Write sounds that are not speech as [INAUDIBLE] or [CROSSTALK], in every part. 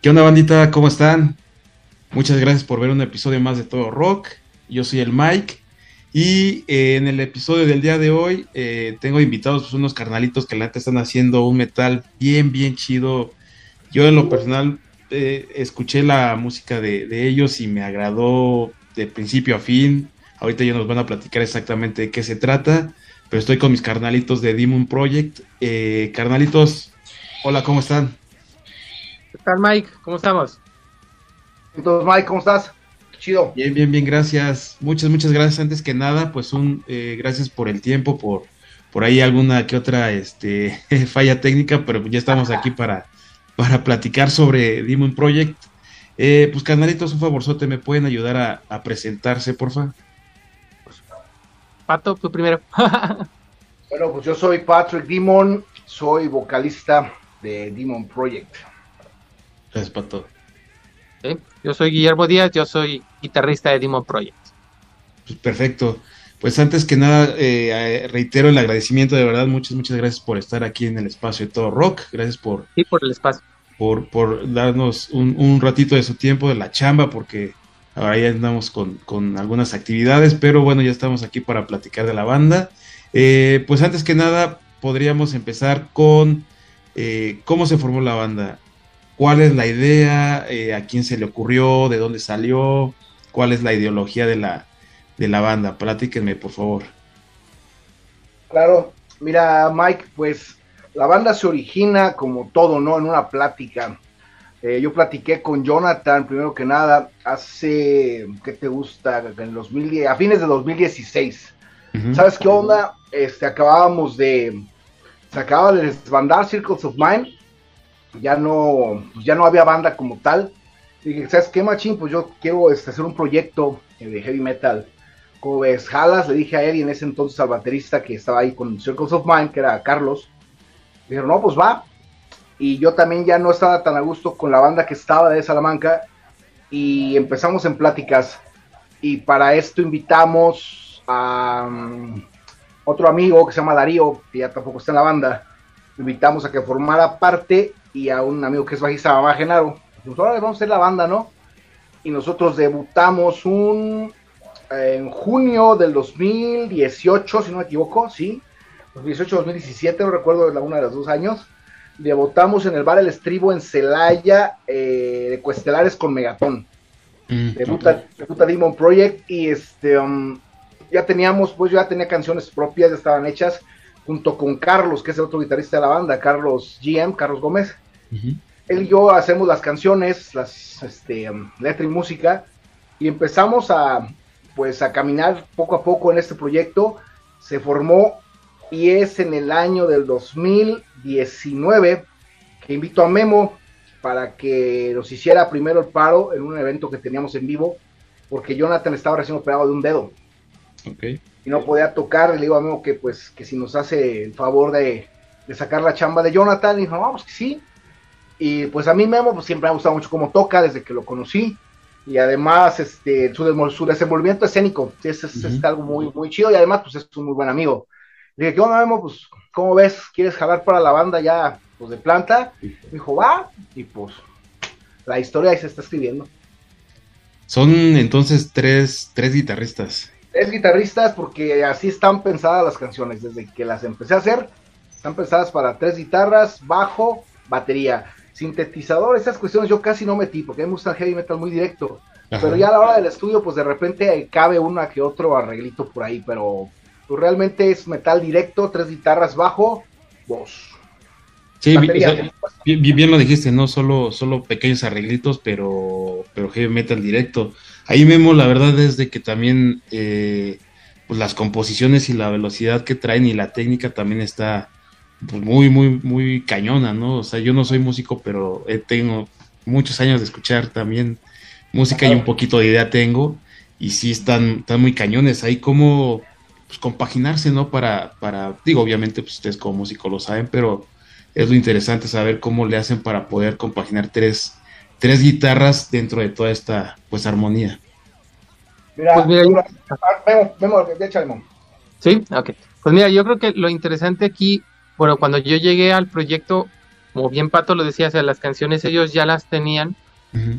¿Qué onda bandita? ¿Cómo están? Muchas gracias por ver un episodio más de Todo Rock. Yo soy el Mike y eh, en el episodio del día de hoy eh, tengo invitados pues, unos carnalitos que la neta están haciendo un metal bien, bien chido. Yo en lo personal eh, escuché la música de, ellos y me agradó de principio a fin. Ahorita ya nos van a platicar exactamente de qué se trata, pero estoy con mis carnalitos de Demon Project. carnalitos, hola, ¿cómo están? ¿Qué tal, Mike? ¿Cómo estamos? Entonces, Mike, ¿cómo estás? Chido. Bien, bien, bien, gracias. Muchas, muchas gracias. Antes que nada, pues un eh, gracias por el tiempo, por, por ahí alguna que otra este, [LAUGHS] falla técnica, pero ya estamos aquí [LAUGHS] para, para platicar sobre Demon Project. Eh, pues, canalitos, un favorzote, ¿me pueden ayudar a, a presentarse, porfa? Pato, tú primero. [LAUGHS] bueno, pues yo soy Patrick Demon, soy vocalista de Demon Project. Gracias, Pato. Yo soy Guillermo Díaz, yo soy guitarrista de Demon Project. Pues perfecto. Pues antes que nada, eh, reitero el agradecimiento de verdad. Muchas, muchas gracias por estar aquí en el espacio de Todo Rock. Gracias por. Sí, por el espacio. Por, por darnos un, ratito de su tiempo de la chamba, porque ahora ya andamos con, con algunas actividades, pero bueno, ya estamos aquí para platicar de la banda. Eh, pues antes que nada, podríamos empezar con eh, cómo se formó la banda cuál es la idea, eh, a quién se le ocurrió, de dónde salió, cuál es la ideología de la, de la banda. Platíquenme, por favor. Claro, mira, Mike, pues la banda se origina como todo, ¿no? En una plática. Eh, yo platiqué con Jonathan, primero que nada, hace, ¿qué te gusta? En 2010, a fines de 2016. ¿Sabes qué onda? Este, acabábamos de, se acaba de desbandar Circles of Mind ya no, ya no había banda como tal. Y dije, ¿sabes qué, machín? Pues yo quiero este, hacer un proyecto eh, de heavy metal. Como ves, jalas, le dije a él y en ese entonces al baterista que estaba ahí con Circles of Mind, que era Carlos. Dijeron, no, pues va. Y yo también ya no estaba tan a gusto con la banda que estaba de Salamanca. Y empezamos en pláticas. Y para esto invitamos a um, otro amigo que se llama Darío, que ya tampoco está en la banda. Invitamos a que formara parte y a un amigo que es bajista, Mamá Genaro. Pues ahora vamos a hacer la banda, ¿no? Y nosotros debutamos un en junio del 2018, si no me equivoco, sí, 2018-2017, no recuerdo la una de los dos años. Debutamos en el bar El Estribo en Celaya, eh, de Cuestelares con Megatón. Mm, debuta, Demon Project y este um, ya teníamos, pues ya tenía canciones propias, ya estaban hechas junto con Carlos, que es el otro guitarrista de la banda, Carlos GM, Carlos Gómez. Él y yo hacemos las canciones, las este, letra y música, y empezamos a, pues, a caminar poco a poco en este proyecto. Se formó y es en el año del 2019 que invito a Memo para que nos hiciera primero el paro en un evento que teníamos en vivo, porque Jonathan estaba recién operado de un dedo. Okay y no podía tocar, le digo a Memo que pues que si nos hace el favor de, sacar la chamba de Jonathan, y dijo, vamos que sí. Y pues a mí Memo pues siempre me ha gustado mucho cómo toca desde que lo conocí. Y además este su, su desenvolvimiento escénico es, es, algo muy, muy chido y además pues es un muy buen amigo. Le dije, ¿qué onda Memo? Pues, ¿cómo ves? ¿Quieres jalar para la banda ya pues de planta? Me dijo, va, y pues la historia ahí se está escribiendo. Son entonces tres, tres guitarristas es guitarristas porque así están pensadas las canciones. Desde que las empecé a hacer, están pensadas para tres guitarras, bajo, batería. Sintetizador, esas cuestiones yo casi no metí porque a mí me gusta el heavy metal muy directo. Pero ya a la hora del estudio, pues de repente cabe una que otro arreglito por ahí. Pero pues, realmente es metal directo, tres guitarras, bajo, voz. Sí, bien, lo dijiste, no solo, solo pequeños arreglitos, pero, pero heavy metal directo. Ahí Memo, la verdad es de que también eh, pues las composiciones y la velocidad que traen y la técnica también está pues muy, muy, muy cañona, ¿no? O sea, yo no soy músico, pero tengo muchos años de escuchar también música y un poquito de idea tengo. Y sí están, están muy cañones. Ahí como pues, compaginarse, ¿no? Para, para, digo, obviamente, pues ustedes como músicos lo saben, pero es lo interesante saber cómo le hacen para poder compaginar tres tres guitarras dentro de toda esta pues armonía. Mira, pues mira Sí, ok. Pues mira, yo creo que lo interesante aquí, bueno, cuando yo llegué al proyecto, como bien Pato lo decía, o las canciones ellos ya las tenían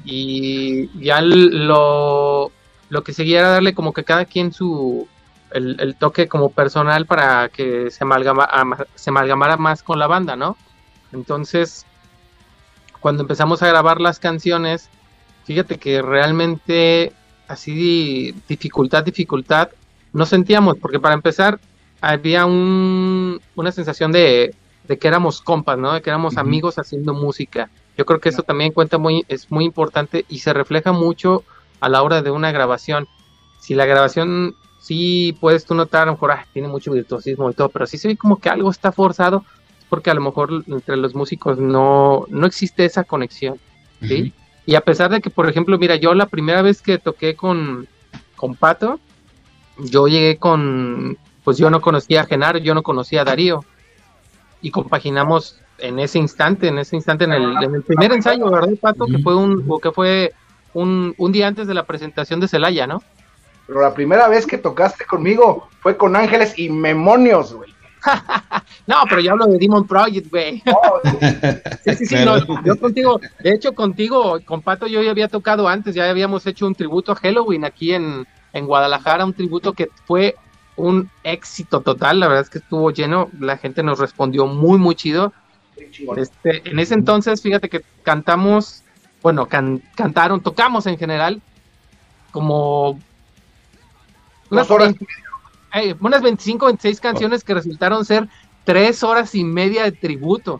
y ya lo, lo que seguía era darle como que cada quien su el, toque como personal para que se amalgamara, se amalgamara más con la banda, ¿no? Entonces, cuando empezamos a grabar las canciones, fíjate que realmente así dificultad, dificultad, no sentíamos, porque para empezar había un, una sensación de, que éramos compas, ¿no? De que éramos amigos haciendo música. Yo creo que eso también cuenta muy, es muy importante y se refleja mucho a la hora de una grabación. Si la grabación sí puedes tú notar, a lo mejor ah, tiene mucho virtuosismo y todo, pero si se ve como que algo está forzado, es porque a lo mejor entre los músicos no, no existe esa conexión. ¿sí? Y a pesar de que, por ejemplo, mira, yo la primera vez que toqué con, con Pato, yo llegué con, pues yo no conocía a Genaro, yo no conocía a Darío. Y compaginamos en ese instante, en ese instante, en el, en el primer ensayo, ¿verdad, Pato? Que fue un, que fue un, un día antes de la presentación de Celaya, ¿no? Pero la primera vez que tocaste conmigo fue con Ángeles y Memonios, güey. [LAUGHS] no, pero yo hablo de Demon Project, güey. [LAUGHS] sí, sí, sí, yo contigo, de hecho contigo, con Pato yo ya había tocado antes, ya habíamos hecho un tributo a Halloween aquí en, en Guadalajara, un tributo que fue un éxito total, la verdad es que estuvo lleno, la gente nos respondió muy, muy chido. Este, en ese entonces, fíjate que cantamos, bueno, cantaron, tocamos en general, como unas horas unas 25, 26 canciones que resultaron ser tres horas y media de tributo.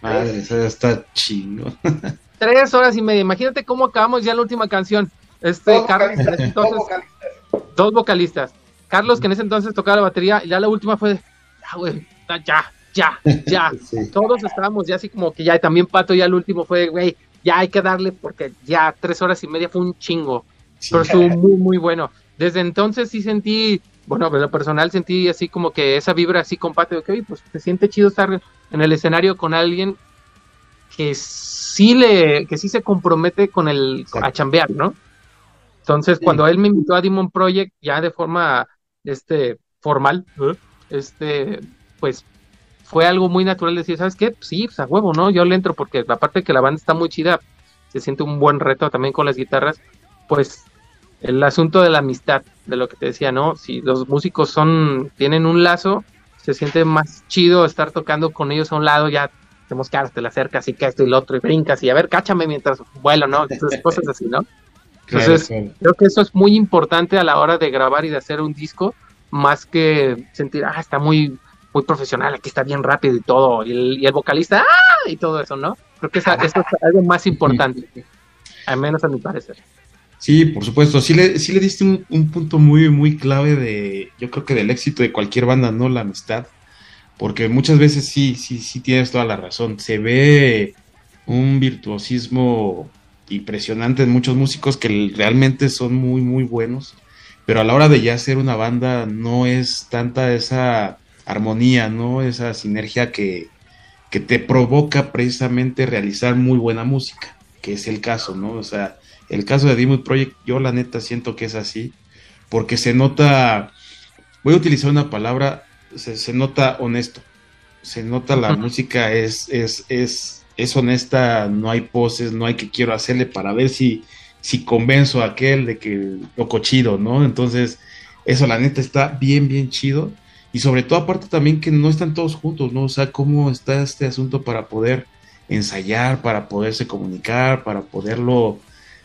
Madre, eso está chingo. [LAUGHS] tres horas y media. Imagínate cómo acabamos ya la última canción. Este, dos, Carlos, vocalistas, dos, vocalistas. dos vocalistas. Carlos, que en ese entonces tocaba la batería, y ya la última fue, ya, güey, ya, ya, ya. [LAUGHS] Todos estábamos ya así como que ya, también Pato ya el último fue, güey, ya hay que darle porque ya tres horas y media fue un chingo. Pero estuvo muy, muy bueno. Desde entonces sí sentí bueno, pero lo personal sentí así como que esa vibra así compate de que, pues se siente chido estar en el escenario con alguien que sí le, que sí se compromete con el, a chambear, ¿no? Entonces, cuando él me invitó a Demon Project, ya de forma, este, formal, este, pues, fue algo muy natural decir, ¿sabes qué? sí, pues a huevo, ¿no? Yo le entro porque aparte que la banda está muy chida, se siente un buen reto también con las guitarras, pues el asunto de la amistad, de lo que te decía, ¿no? Si los músicos son, tienen un lazo, se siente más chido estar tocando con ellos a un lado, ya tenemos que te la acercas y que esto y lo otro y brincas y a ver, cáchame mientras vuelo, ¿no? Entonces, cosas así, ¿no? Entonces, creo que eso es muy importante a la hora de grabar y de hacer un disco, más que sentir, ah, está muy, muy profesional, aquí está bien rápido y todo, y el, vocalista, ah, y todo eso, ¿no? Creo que [LAUGHS] eso es algo más importante, al menos a mi parecer. Sí, por supuesto. Sí le, sí le diste un, punto muy, muy clave de, yo creo que del éxito de cualquier banda, ¿no? La amistad. Porque muchas veces sí, sí, sí tienes toda la razón. Se ve un virtuosismo impresionante en muchos músicos que realmente son muy, muy buenos. Pero a la hora de ya ser una banda no es tanta esa armonía, ¿no? Esa sinergia que, que te provoca precisamente realizar muy buena música, que es el caso, ¿no? O sea, el caso de Demon Project, yo la neta siento que es así, porque se nota, voy a utilizar una palabra, se, nota honesto, se nota la música es, es, es, es honesta, no hay poses, no hay que quiero hacerle para ver si, si convenzo a aquel de que lo chido, ¿no? Entonces, eso la neta está bien, bien chido. Y sobre todo aparte también que no están todos juntos, ¿no? O sea, cómo está este asunto para poder ensayar, para poderse comunicar, para poderlo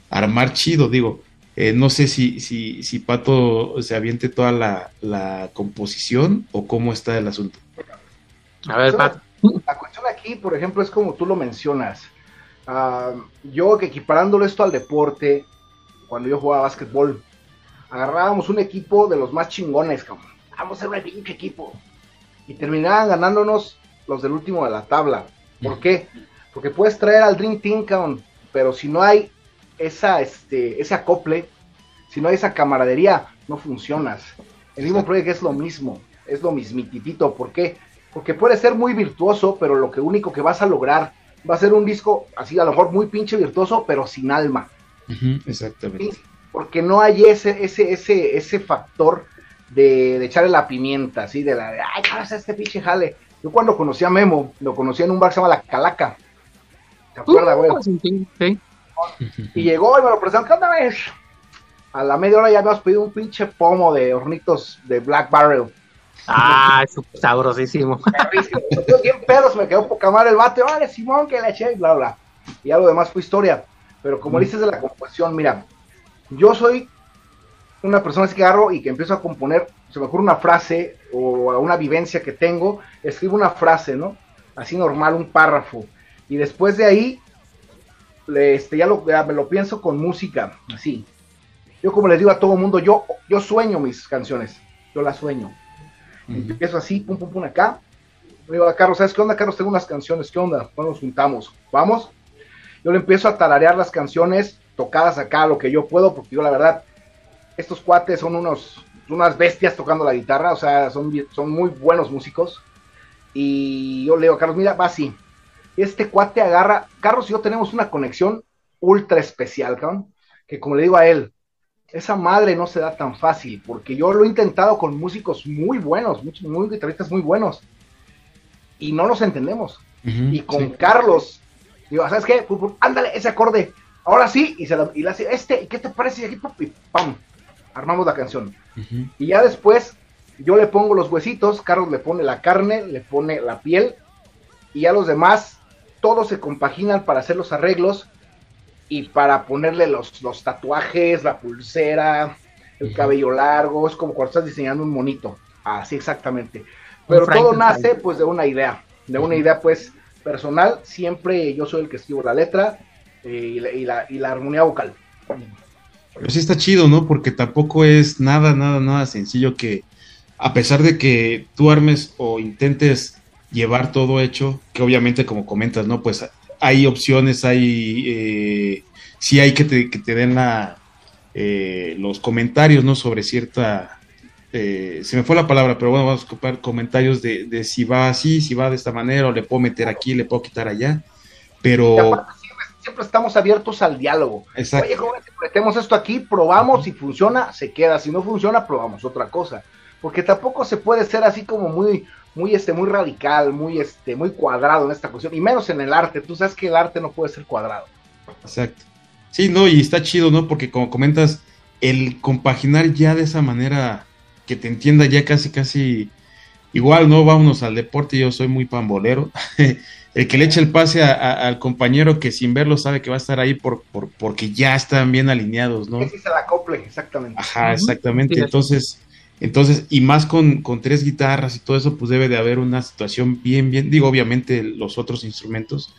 armar chido, digo. Eh, no sé si, si, si Pato se aviente toda la, composición o cómo está el asunto. A ver, Pato. [LAUGHS] La cuestión aquí, por ejemplo, es como tú lo mencionas. Ah, yo que equiparándolo esto al deporte, cuando yo jugaba básquetbol, agarrábamos un equipo de los más chingones, como, vamos a ser un pinche equipo. Y terminaban ganándonos los del último de la tabla. ¿Por qué? Porque puedes traer al Dream Team, pero si no hay esa, este, ese acople, si no hay esa camaradería, no funcionas. El mismo proyecto es lo mismo, es lo mismititito. ¿Por qué? Porque puede ser muy virtuoso, pero lo que único que vas a lograr va a ser un disco así, a lo mejor muy pinche virtuoso, pero sin alma. exactamente. Porque no hay ese, ese, ese, ese factor de, echarle la pimienta, así, de la, ay, ¿qué este pinche jale? Yo cuando conocí a Memo, lo conocí en un bar que se llama La Calaca ¿Te acuerdas, güey? Uh, sí, Y llegó y me lo presentó, ¿qué onda, ves? A la media hora ya habíamos pedido un pinche pomo de hornitos de Black Barrel. Ah, es sabrosísimo. [LAUGHS] Bien pedos, me quedó poca madre el bate. Vale, Simón, que le eché y bla, bla. Y ya lo demás fue historia. Pero como dices de la composición, mira, yo soy una persona que agarro y que empiezo a componer, se me ocurre una frase o una vivencia que tengo, escribo una frase, ¿no? Así normal, un párrafo. Y después de ahí, este, ya, lo, me lo pienso con música, así. Yo como les digo a todo el mundo, yo, yo sueño mis canciones, yo las sueño. Empiezo así, pum, pum, pum, acá. Le digo a Carlos, ¿sabes qué onda, Carlos? Tengo unas canciones, ¿qué onda? Bueno, nos juntamos, ¿vamos? Yo le empiezo a tararear las canciones tocadas acá, lo que yo puedo, porque yo la verdad, estos cuates son unos, unas bestias tocando la guitarra, o sea, son, son muy buenos músicos. Y yo le digo a Carlos, mira, va así. Este cuate agarra, Carlos y yo tenemos una conexión ultra especial, cabrón, que como le digo a él, esa madre no se da tan fácil, porque yo lo he intentado con músicos muy buenos, muchos muy guitarristas muy buenos, y no nos entendemos. y con Carlos, digo, ¿sabes qué? ándale, ese acorde, ahora sí, y, se la, y le hace, este, ¿qué te parece? Y aquí, pam, armamos la canción. Y ya después, yo le pongo los huesitos, Carlos le pone la carne, le pone la piel, y ya los demás, todos se compaginan para hacer los arreglos, y para ponerle los, los tatuajes, la pulsera, el cabello largo, es como cuando estás diseñando un monito, así exactamente. Pero todo nace pues de una idea, de una idea pues personal, siempre yo soy el que escribo la letra eh, y, la, y, la, armonía vocal. Pero sí está chido, ¿no? Porque tampoco es nada, nada, nada sencillo que a pesar de que tú armes o intentes llevar todo hecho, que obviamente como comentas, ¿no? Pues hay opciones, hay, eh, sí hay que te, que te den la, eh, los comentarios, ¿no? Sobre cierta, eh, se me fue la palabra, pero bueno, vamos a ocupar comentarios de, de, si va así, si va de esta manera, o le puedo meter aquí, le puedo quitar allá, pero... Siempre, estamos abiertos al diálogo. Exacto. Oye, joven, metemos esto aquí, probamos, si funciona, se queda, si no funciona, probamos otra cosa. Porque tampoco se puede ser así como muy, muy este muy radical, muy este muy cuadrado en esta cuestión y menos en el arte. Tú sabes que el arte no puede ser cuadrado. Exacto. Sí, no, y está chido, ¿no? Porque como comentas, el compaginar ya de esa manera que te entienda ya casi casi igual, ¿no? Vámonos al deporte, yo soy muy pambolero. [LAUGHS] el que le eche el pase al compañero que sin verlo sabe que va a estar ahí por, por porque ya están bien alineados, ¿no? Que se la acople, exactamente. Ajá, exactamente. Entonces, entonces, y más con, tres guitarras y todo eso, pues debe de haber una situación bien, bien, digo, obviamente los otros instrumentos,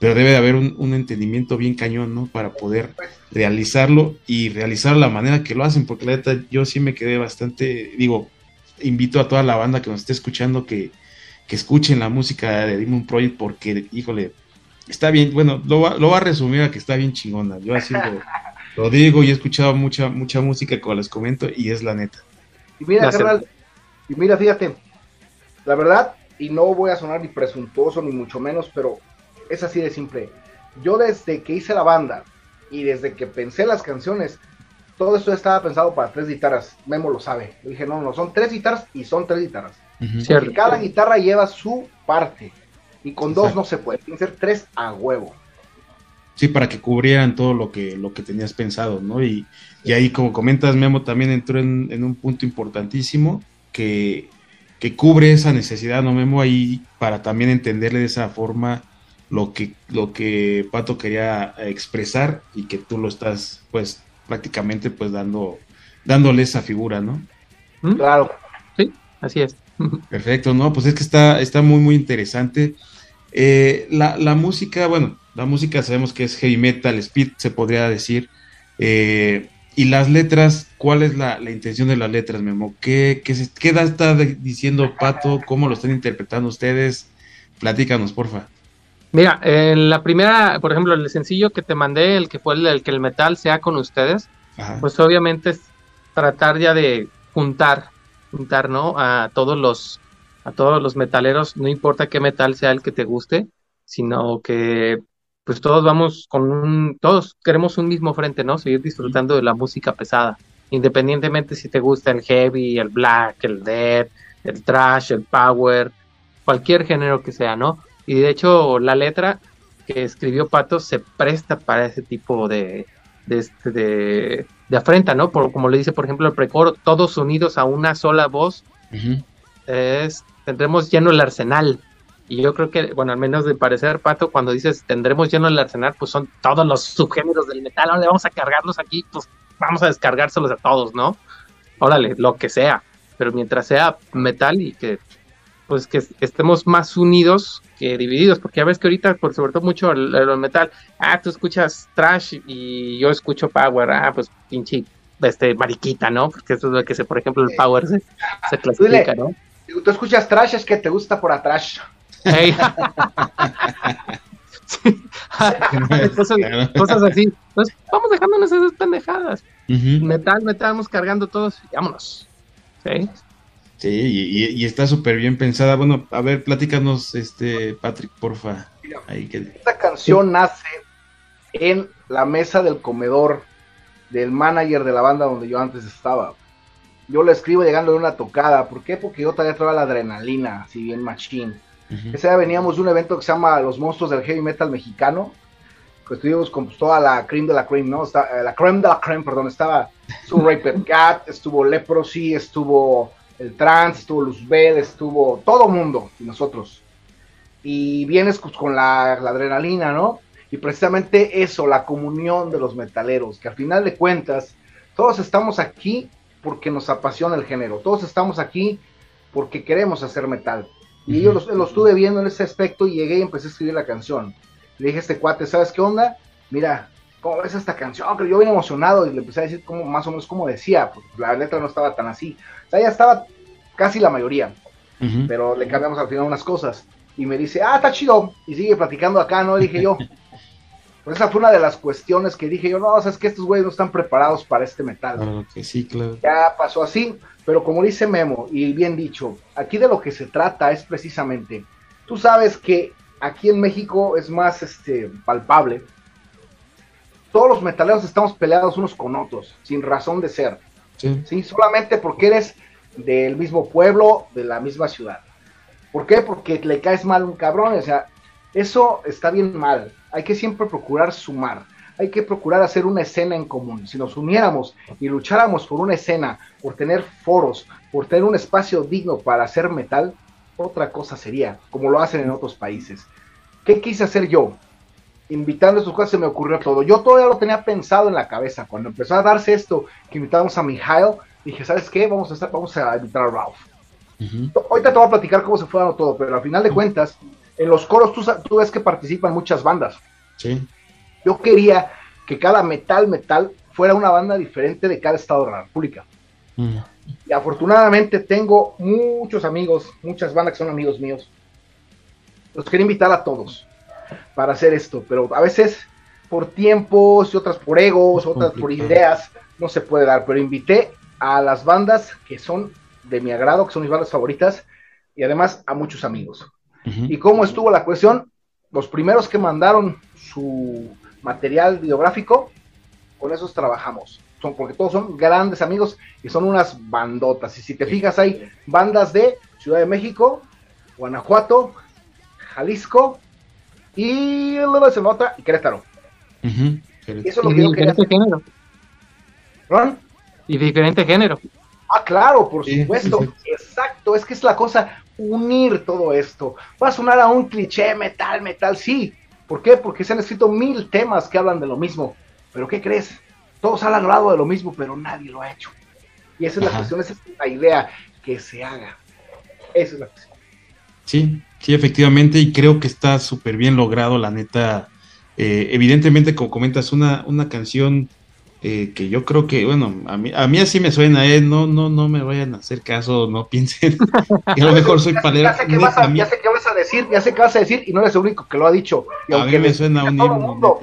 pero debe de haber un, entendimiento bien cañón, ¿no? Para poder realizarlo y realizar la manera que lo hacen, porque la neta yo sí me quedé bastante, digo, invito a toda la banda que nos esté escuchando que, que escuchen la música de Demon Project, porque, híjole, está bien, bueno, lo va, lo va a resumir a que está bien chingona, yo así lo, lo digo y he escuchado mucha, mucha música, como les comento, y es la neta. Y mira, carnal, y mira, fíjate, la verdad, y no voy a sonar ni presuntuoso ni mucho menos, pero es así de simple. Yo desde que hice la banda y desde que pensé las canciones, todo esto estaba pensado para tres guitarras. Memo lo sabe. Yo dije, no, no, son tres guitarras y son tres guitarras. Porque cada guitarra lleva su parte. Y con dos no se puede. Tienen que ser tres a huevo. Sí, para que cubrieran todo lo que, lo que tenías pensado, ¿no? Y, y ahí, como comentas, Memo también entró en, un punto importantísimo que, cubre esa necesidad, ¿no, Memo? Ahí para también entenderle de esa forma lo que, lo que Pato quería expresar y que tú lo estás, pues, prácticamente, pues, dando, dándole esa figura, ¿no? ¿Mm? Claro. Sí, así es. [LAUGHS] Perfecto, ¿no? Pues es que está, está muy, muy interesante. Eh, la, la música, bueno, la música sabemos que es heavy metal, speed, se podría decir. Eh, y las letras, ¿cuál es la, intención de las letras, Memo? ¿Qué, qué, qué está diciendo Pato? ¿Cómo lo están interpretando ustedes? Platícanos, porfa. Mira, en la primera, por ejemplo, el sencillo que te mandé, el que fue el, que el metal sea con ustedes, pues obviamente es tratar ya de juntar, juntar, ¿no? A todos los, a todos los metaleros, no importa qué metal sea el que te guste, sino que pues todos vamos con un, todos queremos un mismo frente, ¿no? Seguir disfrutando de la música pesada, independientemente si te gusta el heavy, el black, el dead, el trash, el power, cualquier género que sea, ¿no? Y de hecho la letra, que escribió Pato se presta para ese tipo de, de, este, de, afrenta, ¿no? Por, como le dice, por ejemplo, el precoro, todos unidos a una sola voz, es, tendremos lleno el arsenal. Y yo creo que, bueno, al menos de parecer, Pato, cuando dices tendremos lleno el arsenal, pues son todos los subgéneros del metal, ahora le vamos a cargarlos aquí, pues vamos a descargárselos a todos, ¿no? Órale, lo que sea, pero mientras sea metal y que pues que estemos más unidos que divididos, porque ya ves que ahorita, por sobre todo mucho el, metal, ah, tú escuchas trash y yo escucho power, ah, pues pinche, este, mariquita, ¿no? Porque eso es lo que se, por ejemplo, el power se, se clasifica, ¿no? Tú escuchas trash es que te gusta por atrás. [LAUGHS] cosas, así. Pues vamos dejándonos esas pendejadas. Metal, metal, vamos cargando todos y vámonos. ¿Sí? Sí, y, está súper bien pensada. Bueno, a ver, platícanos, este, Patrick, porfa. Esta canción nace en la mesa del comedor del manager de la banda donde yo antes estaba. Yo la escribo llegando de una tocada. ¿Por qué? Porque yo todavía traía la adrenalina, si bien Ese día veníamos de un evento que se llama Los Monstruos del Heavy Metal Mexicano. Que estuvimos con pues, toda la cream de la cream, ¿no? Eh, la creme de la creme, perdón. Estaba su Raper Cat, [LAUGHS] estuvo Leprosy, estuvo el trans, estuvo Luzbel, estuvo todo mundo y nosotros. Y vienes con la, adrenalina, ¿no? Y precisamente eso, la comunión de los metaleros, que al final de cuentas, todos estamos aquí porque nos apasiona el género, todos estamos aquí porque queremos hacer metal. Y yo lo, estuve viendo en ese aspecto y llegué y empecé a escribir la canción. Le dije a este cuate, ¿sabes qué onda? Mira, ¿cómo ves esta canción? Pero yo bien emocionado y le empecé a decir como, más o menos como decía, porque la letra no estaba tan así. O sea, ya estaba casi la mayoría, pero le cambiamos al final unas cosas. Y me dice, ah, está chido. Y sigue platicando acá, ¿no? dije yo. [LAUGHS] Pues esa fue una de las cuestiones que dije yo, no, o sea, es que estos güeyes no están preparados para este metal. sí, claro. Ya pasó así, pero como dice Memo, y bien dicho, aquí de lo que se trata es precisamente, tú sabes que aquí en México es más este, palpable. Todos los metaleros estamos peleados unos con otros, sin razón de ser. ¿sí? Solamente porque eres del mismo pueblo, de la misma ciudad. ¿Por qué? Porque le caes mal a un cabrón, o sea, eso está bien mal. Hay que siempre procurar sumar. Hay que procurar hacer una escena en común. Si nos uniéramos y lucháramos por una escena, por tener foros, por tener un espacio digno para hacer metal, otra cosa sería, como lo hacen en otros países. ¿Qué quise hacer yo? Invitando a estos cosas se me ocurrió todo. Yo todavía lo tenía pensado en la cabeza. Cuando empezó a darse esto, que invitamos a Mijail, dije, ¿sabes qué? Vamos a, estar, vamos a invitar a Ralph. Ahorita te voy a platicar cómo se fue dando todo, pero al final de cuentas, en los coros tú, tú ves que participan muchas bandas. Sí. Yo quería que cada metal, metal, fuera una banda diferente de cada estado de la República. Y afortunadamente tengo muchos amigos, muchas bandas que son amigos míos. Los quería invitar a todos para hacer esto, pero a veces por tiempos y otras por egos, otras por ideas, no se puede dar. Pero invité a las bandas que son de mi agrado, que son mis bandas favoritas, y además a muchos amigos. ¿Y cómo estuvo la cuestión? Los primeros que mandaron su material videográfico, con esos trabajamos. Son, porque todos son grandes amigos y son unas bandotas. Y si te fijas, hay bandas de Ciudad de México, Guanajuato, Jalisco y se nota y Querétaro. Y eso es lo que yo quería y diferente género. Ah, claro, por supuesto. Exacto, es que es la cosa, unir todo esto. Va a sonar a un cliché metal, metal, sí. ¿Por qué? Porque se han escrito mil temas que hablan de lo mismo. Pero ¿qué crees? Todos han hablado de lo mismo, pero nadie lo ha hecho. Y esa es la cuestión, esa es la idea, que se haga. Esa es la cuestión. Sí, sí, efectivamente, y creo que está súper bien logrado, la neta. Eh, evidentemente, como comentas, una, una canción eh, que yo creo que, bueno, a mí, a mí así me suena, ¿eh? No, no, no me vayan a hacer caso, no piensen [LAUGHS] que a lo mejor soy palero. Ya, sé qué vas a, decir, ya sé qué vas a decir y no eres el único que lo ha dicho. Y a mí me suena un himno.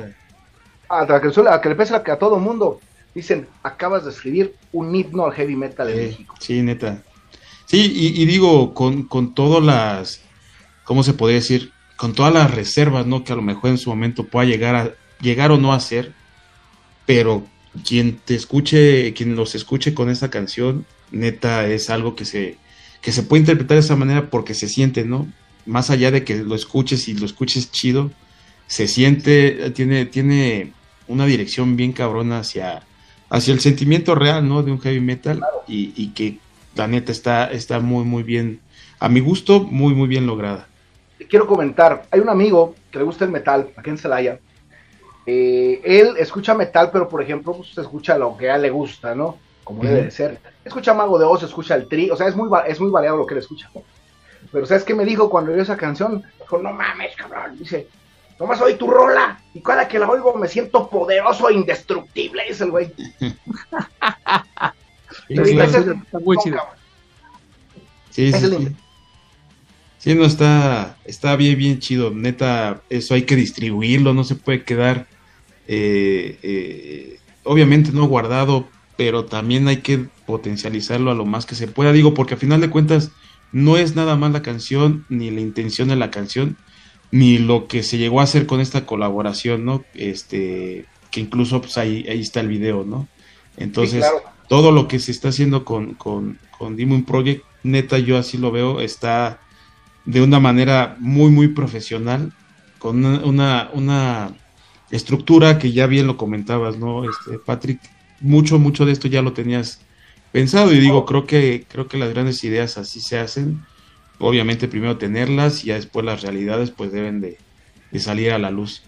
A, que, a que le pese a, que a todo mundo dicen, acabas de escribir un himno al heavy metal de México. Sí, neta. Sí, y, digo, con, con todas las, ¿cómo se podría decir? Con todas las reservas, ¿no? Que a lo mejor en su momento pueda llegar a, llegar o no a ser, pero quien te escuche, quien los escuche con esta canción, neta es algo que se, que se puede interpretar de esa manera porque se siente, ¿no? Más allá de que lo escuches y lo escuches chido, se siente, tiene, tiene una dirección bien cabrona hacia, hacia el sentimiento real, ¿no? De un heavy metal y, y, que la neta está, está muy, muy bien, a mi gusto, muy, muy bien lograda. Quiero comentar, hay un amigo que le gusta el metal, aquí en Celaya, eh, él escucha metal, pero por ejemplo, pues, escucha lo que a él le gusta, ¿no? Como debe de ser. Escucha Mago de Oz, escucha el tri, o sea, es muy, es muy variado lo que él escucha. Pero ¿sabes qué me dijo cuando oyó esa canción? Dijo, no mames, cabrón. Dice, nomás oí tu rola. Y cada que la oigo me siento poderoso e indestructible, dice el güey. [LAUGHS] está muy chido. Sí, sí, sí. no está, está bien, bien chido. Neta, eso hay que distribuirlo, no se puede quedar, eh, eh, obviamente no guardado, pero también hay que potencializarlo a lo más que se pueda. Digo, porque a final de cuentas, no es nada más la canción, ni la intención de la canción, ni lo que se llegó a hacer con esta colaboración, ¿no? Este, que incluso pues ahí, ahí está el video, ¿no? Entonces, todo lo que se está haciendo con, con, con Demon Project, neta, yo así lo veo, está de una manera muy, muy profesional, con una, una, estructura que ya bien lo comentabas, ¿no? Este, Patrick, mucho, mucho de esto ya lo tenías pensado y digo, creo que, creo que las grandes ideas así se hacen. Obviamente primero tenerlas y ya después las realidades pues deben de, salir a la luz.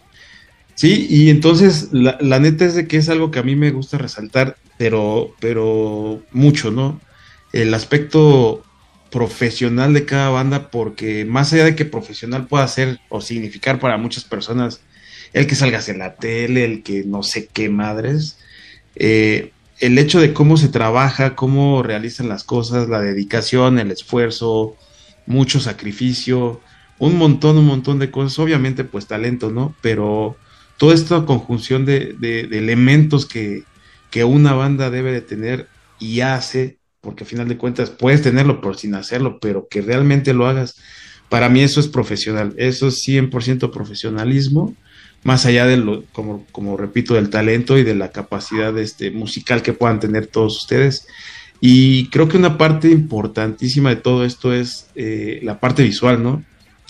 Sí, y entonces la, la, neta es de que es algo que a mí me gusta resaltar, pero, pero mucho, ¿no? El aspecto profesional de cada banda, porque más allá de que profesional pueda ser o significar para muchas personas el que salgas en la tele, el que no sé qué madres, eh, el hecho de cómo se trabaja, cómo realizan las cosas, la dedicación, el esfuerzo, mucho sacrificio, un montón, un montón de cosas, obviamente pues talento, ¿no? Pero toda esta conjunción de, elementos que, una banda debe de tener y hace, porque al final de cuentas puedes tenerlo por sin hacerlo, pero que realmente lo hagas, para mí eso es profesional, eso es 100% profesionalismo más allá de lo, como, como repito, del talento y de la capacidad este, musical que puedan tener todos ustedes. Y creo que una parte importantísima de todo esto es eh, la parte visual, ¿no?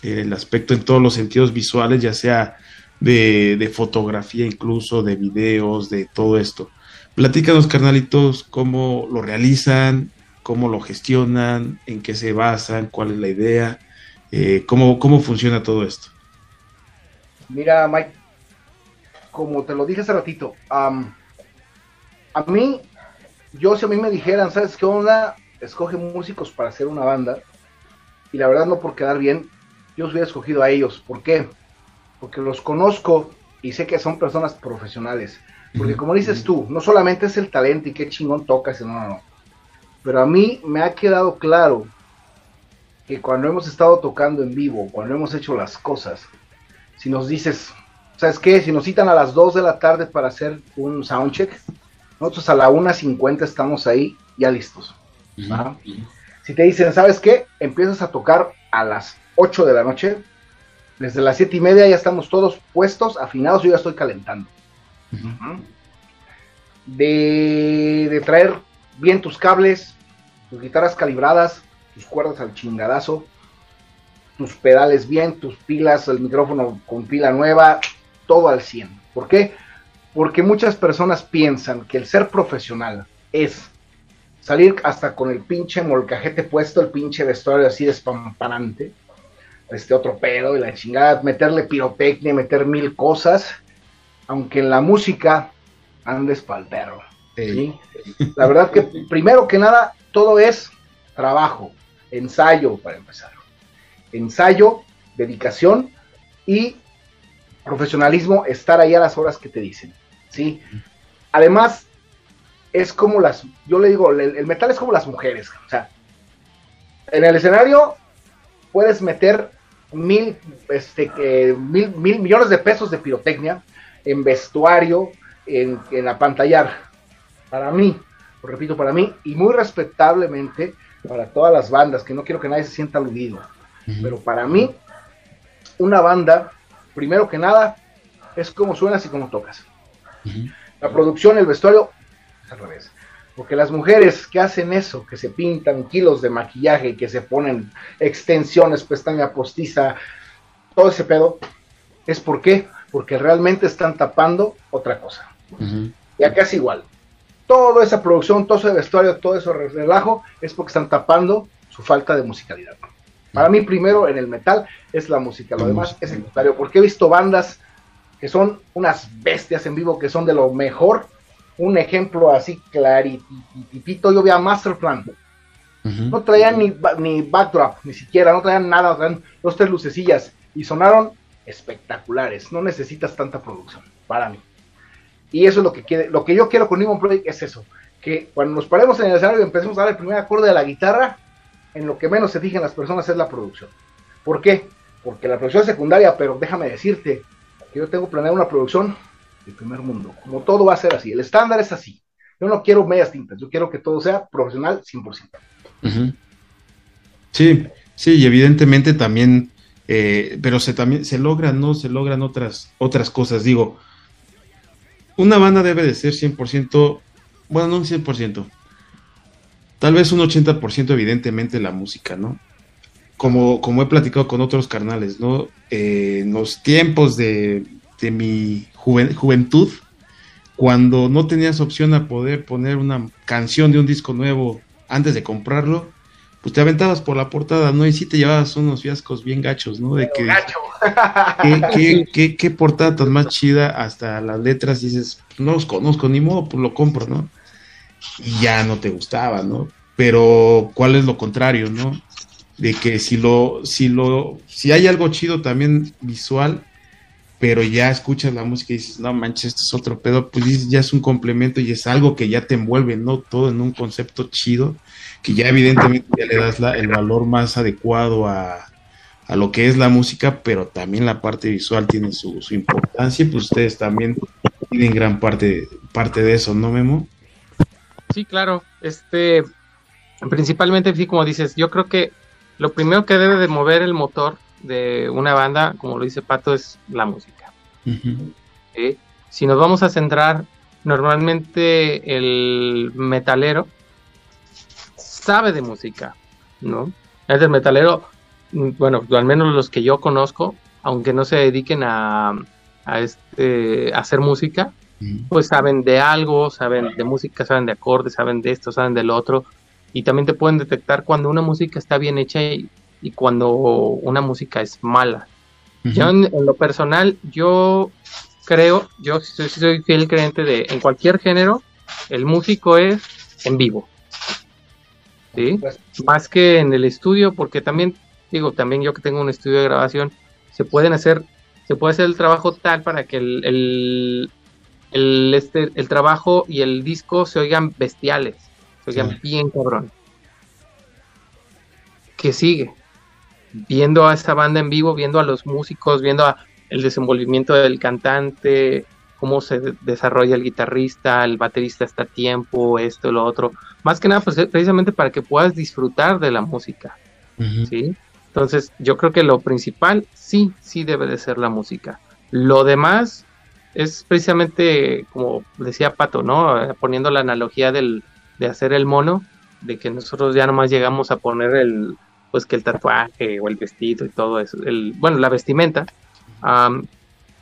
El aspecto en todos los sentidos visuales, ya sea de, de, fotografía, incluso de videos, de todo esto. Platícanos, carnalitos, cómo lo realizan, cómo lo gestionan, en qué se basan, cuál es la idea, eh, cómo, cómo funciona todo esto. Mira, Mike, como te lo dije hace ratito, a mí, yo si a mí me dijeran, ¿sabes qué onda? Escoge músicos para hacer una banda, y la verdad no por quedar bien, yo os hubiera escogido a ellos. ¿Por qué? Porque los conozco y sé que son personas profesionales. Porque como dices tú, no solamente es el talento y qué chingón tocas, no, no, no. Pero a mí me ha quedado claro que cuando hemos estado tocando en vivo, cuando hemos hecho las cosas, si nos dices, ¿sabes qué? Si nos citan a las 2 de la tarde para hacer un soundcheck, nosotros a la 1.50 estamos ahí ya listos. Si te dicen, ¿sabes qué? Empiezas a tocar a las 8 de la noche, desde las 7 y media ya estamos todos puestos, afinados, yo ya estoy calentando. de, de traer bien tus cables, tus guitarras calibradas, tus cuerdas al chingadazo, tus pedales bien, tus pilas, el micrófono con pila nueva, todo al 100. ¿Por qué? Porque muchas personas piensan que el ser profesional es salir hasta con el pinche molcajete puesto, el pinche vestuario así despampanante, este otro pedo y la chingada, meterle pirotecnia, meter mil cosas, aunque en la música andes pa'l perro. La verdad que primero que nada, todo es trabajo, ensayo para empezar. Ensayo, dedicación y profesionalismo estar ahí a las horas que te dicen, ¿sí? Además, es como las, yo le digo, el, metal es como las mujeres, o sea, en el escenario puedes meter mil, este, mil, mil millones de pesos de pirotecnia en vestuario, en, en apantallar. Para mí, lo repito, para mí, y muy respetablemente para todas las bandas, que no quiero que nadie se sienta aludido, pero para mí, una banda primero que nada, es como suenas y cómo tocas. La producción, el vestuario, es al revés. Porque las mujeres que hacen eso, que se pintan kilos de maquillaje, que se ponen extensiones, pestaña postiza, todo ese pedo, es por qué? porque realmente están tapando otra cosa. Y acá es igual. Toda esa producción, todo ese vestuario, todo ese relajo es porque están tapando su falta de musicalidad. Para mí, primero en el metal es la música, lo demás es secundario, porque he visto bandas que son unas bestias en vivo, que son de lo mejor. Un ejemplo así claritito, yo vi a Masterplan. No traían ni, ni backdrop, ni siquiera, no traían nada, traían dos, tres lucecillas y sonaron espectaculares. No necesitas tanta producción, para mí. Y eso es lo que quiere, lo que yo quiero con Demon Project es eso, que cuando nos paremos en el escenario y empecemos a dar el primer acorde de la guitarra, en lo que menos se fijen las personas es la producción. ¿Por qué? Porque la producción es secundaria, pero déjame decirte que yo tengo planeado una producción del primer mundo. Como todo va a ser así, el estándar es así. Yo no quiero medias tintas, yo quiero que todo sea profesional 100%. Sí, sí, y evidentemente también, eh, pero se también se logran, ¿no? Se logran otras, otras cosas. Digo, una banda debe de ser 100%, bueno, no un 100%, tal vez un 80% evidentemente la música, ¿no? Como, como he platicado con otros carnales, ¿no? Eh, en los tiempos de, mi juventud, cuando no tenías opción a poder poner una canción de un disco nuevo antes de comprarlo, pues te aventabas por la portada, ¿no? Y sí te llevabas unos fiascos bien gachos, ¿no? De que, [LAUGHS] ¿qué, qué, qué, portada tan más chida, hasta las letras dices, no los conozco, ni modo, pues lo compro, ¿no? Y ya no te gustaba, ¿no? Pero, ¿cuál es lo contrario, no? De que si lo, si lo, si hay algo chido también visual, pero ya escuchas la música y dices, no manches, esto es otro pedo, pues ya es un complemento y es algo que ya te envuelve, ¿no? Todo en un concepto chido que ya evidentemente ya le das el valor más adecuado a, lo que es la música, pero también la parte visual tiene su, importancia, pues ustedes también tienen gran parte, parte de eso, ¿no, Memo? Sí, claro. Este, principalmente, sí, como dices, yo creo que lo primero que debe de mover el motor de una banda, como lo dice Pato, es la música. Si nos vamos a centrar, normalmente el metalero sabe de música, ¿no? El metalero, bueno, al menos los que yo conozco, aunque no se dediquen a, a, este, hacer música, pues saben de algo, saben de música, saben de acordes, saben de esto, saben del otro, y también te pueden detectar cuando una música está bien hecha y, cuando una música es mala. Yo en, lo personal, yo creo, yo soy, soy fiel creyente de en cualquier género, el músico es en vivo. Pues, Más que en el estudio, porque también, digo, también yo que tengo un estudio de grabación, se pueden hacer, se puede hacer el trabajo tal para que el, el, este, el trabajo y el disco se oigan bestiales, se oigan bien cabrón. Que sigue? Viendo a esta banda en vivo, viendo a los músicos, viendo a el desenvolvimiento del cantante, cómo se desarrolla el guitarrista, el baterista está a tiempo, esto, lo otro. Más que nada, pues precisamente para que puedas disfrutar de la música. ¿Sí? Entonces, yo creo que lo principal sí, sí debe de ser la música. Lo demás es precisamente, como decía Pato, ¿no? Poniendo la analogía del, de hacer el mono, de que nosotros ya nomás llegamos a poner el, pues que el tatuaje o el vestido y todo eso, el, bueno, la vestimenta,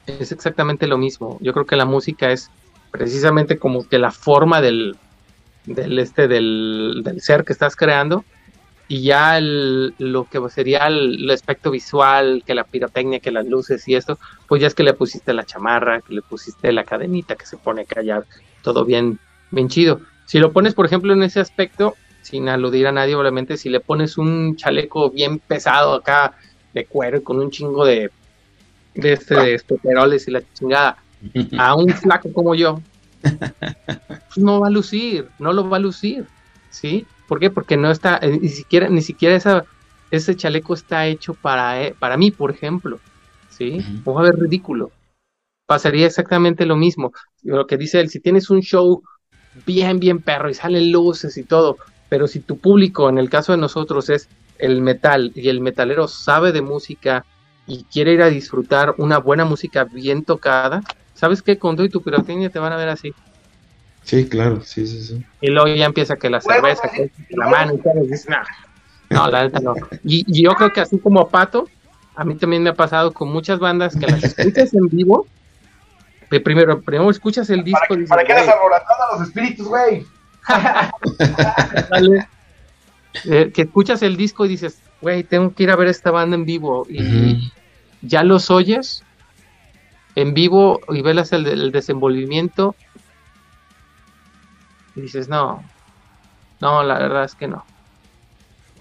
es exactamente lo mismo. Yo creo que la música es precisamente como que la forma del, del este del, ser que estás creando y ya lo que sería el, aspecto visual, que la pirotecnia, que las luces y esto, pues ya es que le pusiste la chamarra, que le pusiste la cadenita que se pone a callar, todo bien, bien chido. Si lo pones, por ejemplo, en ese aspecto, sin aludir a nadie, obviamente, si le pones un chaleco bien pesado acá de cuero con un chingo de de este de y la chingada [LAUGHS] a un flaco como yo, [LAUGHS] pues no va a lucir, no lo va a lucir, ¿sí? ¿Por qué? Porque no está, eh, ni siquiera, ni siquiera esa, ese chaleco está hecho para, eh, para mí, por ejemplo, ¿sí? va a ver ridículo. Pasaría exactamente lo mismo. Lo que dice él, si tienes un show bien, bien perro y salen luces y todo, pero si tu público, en el caso de nosotros, es el metal y el metalero sabe de música, y quiere ir a disfrutar una buena música bien tocada, ¿sabes qué? Con todo y tu pirotecnia te van a ver así. Sí, claro, sí, sí, sí. Y luego ya empieza que la cerveza, que la mano y todo, y dices, no, la neta no. Y, yo creo que así como Pato, a mí también me ha pasado con muchas bandas que las escuchas en vivo primero, primero escuchas el disco. ¿Para, ¿para qué eres a los espíritus, güey? Eh, que escuchas el disco y dices, güey, tengo que ir a ver esta banda en vivo. Y ya los oyes en vivo y ves el, desenvolvimiento. Y dices, no, no, la verdad es que no.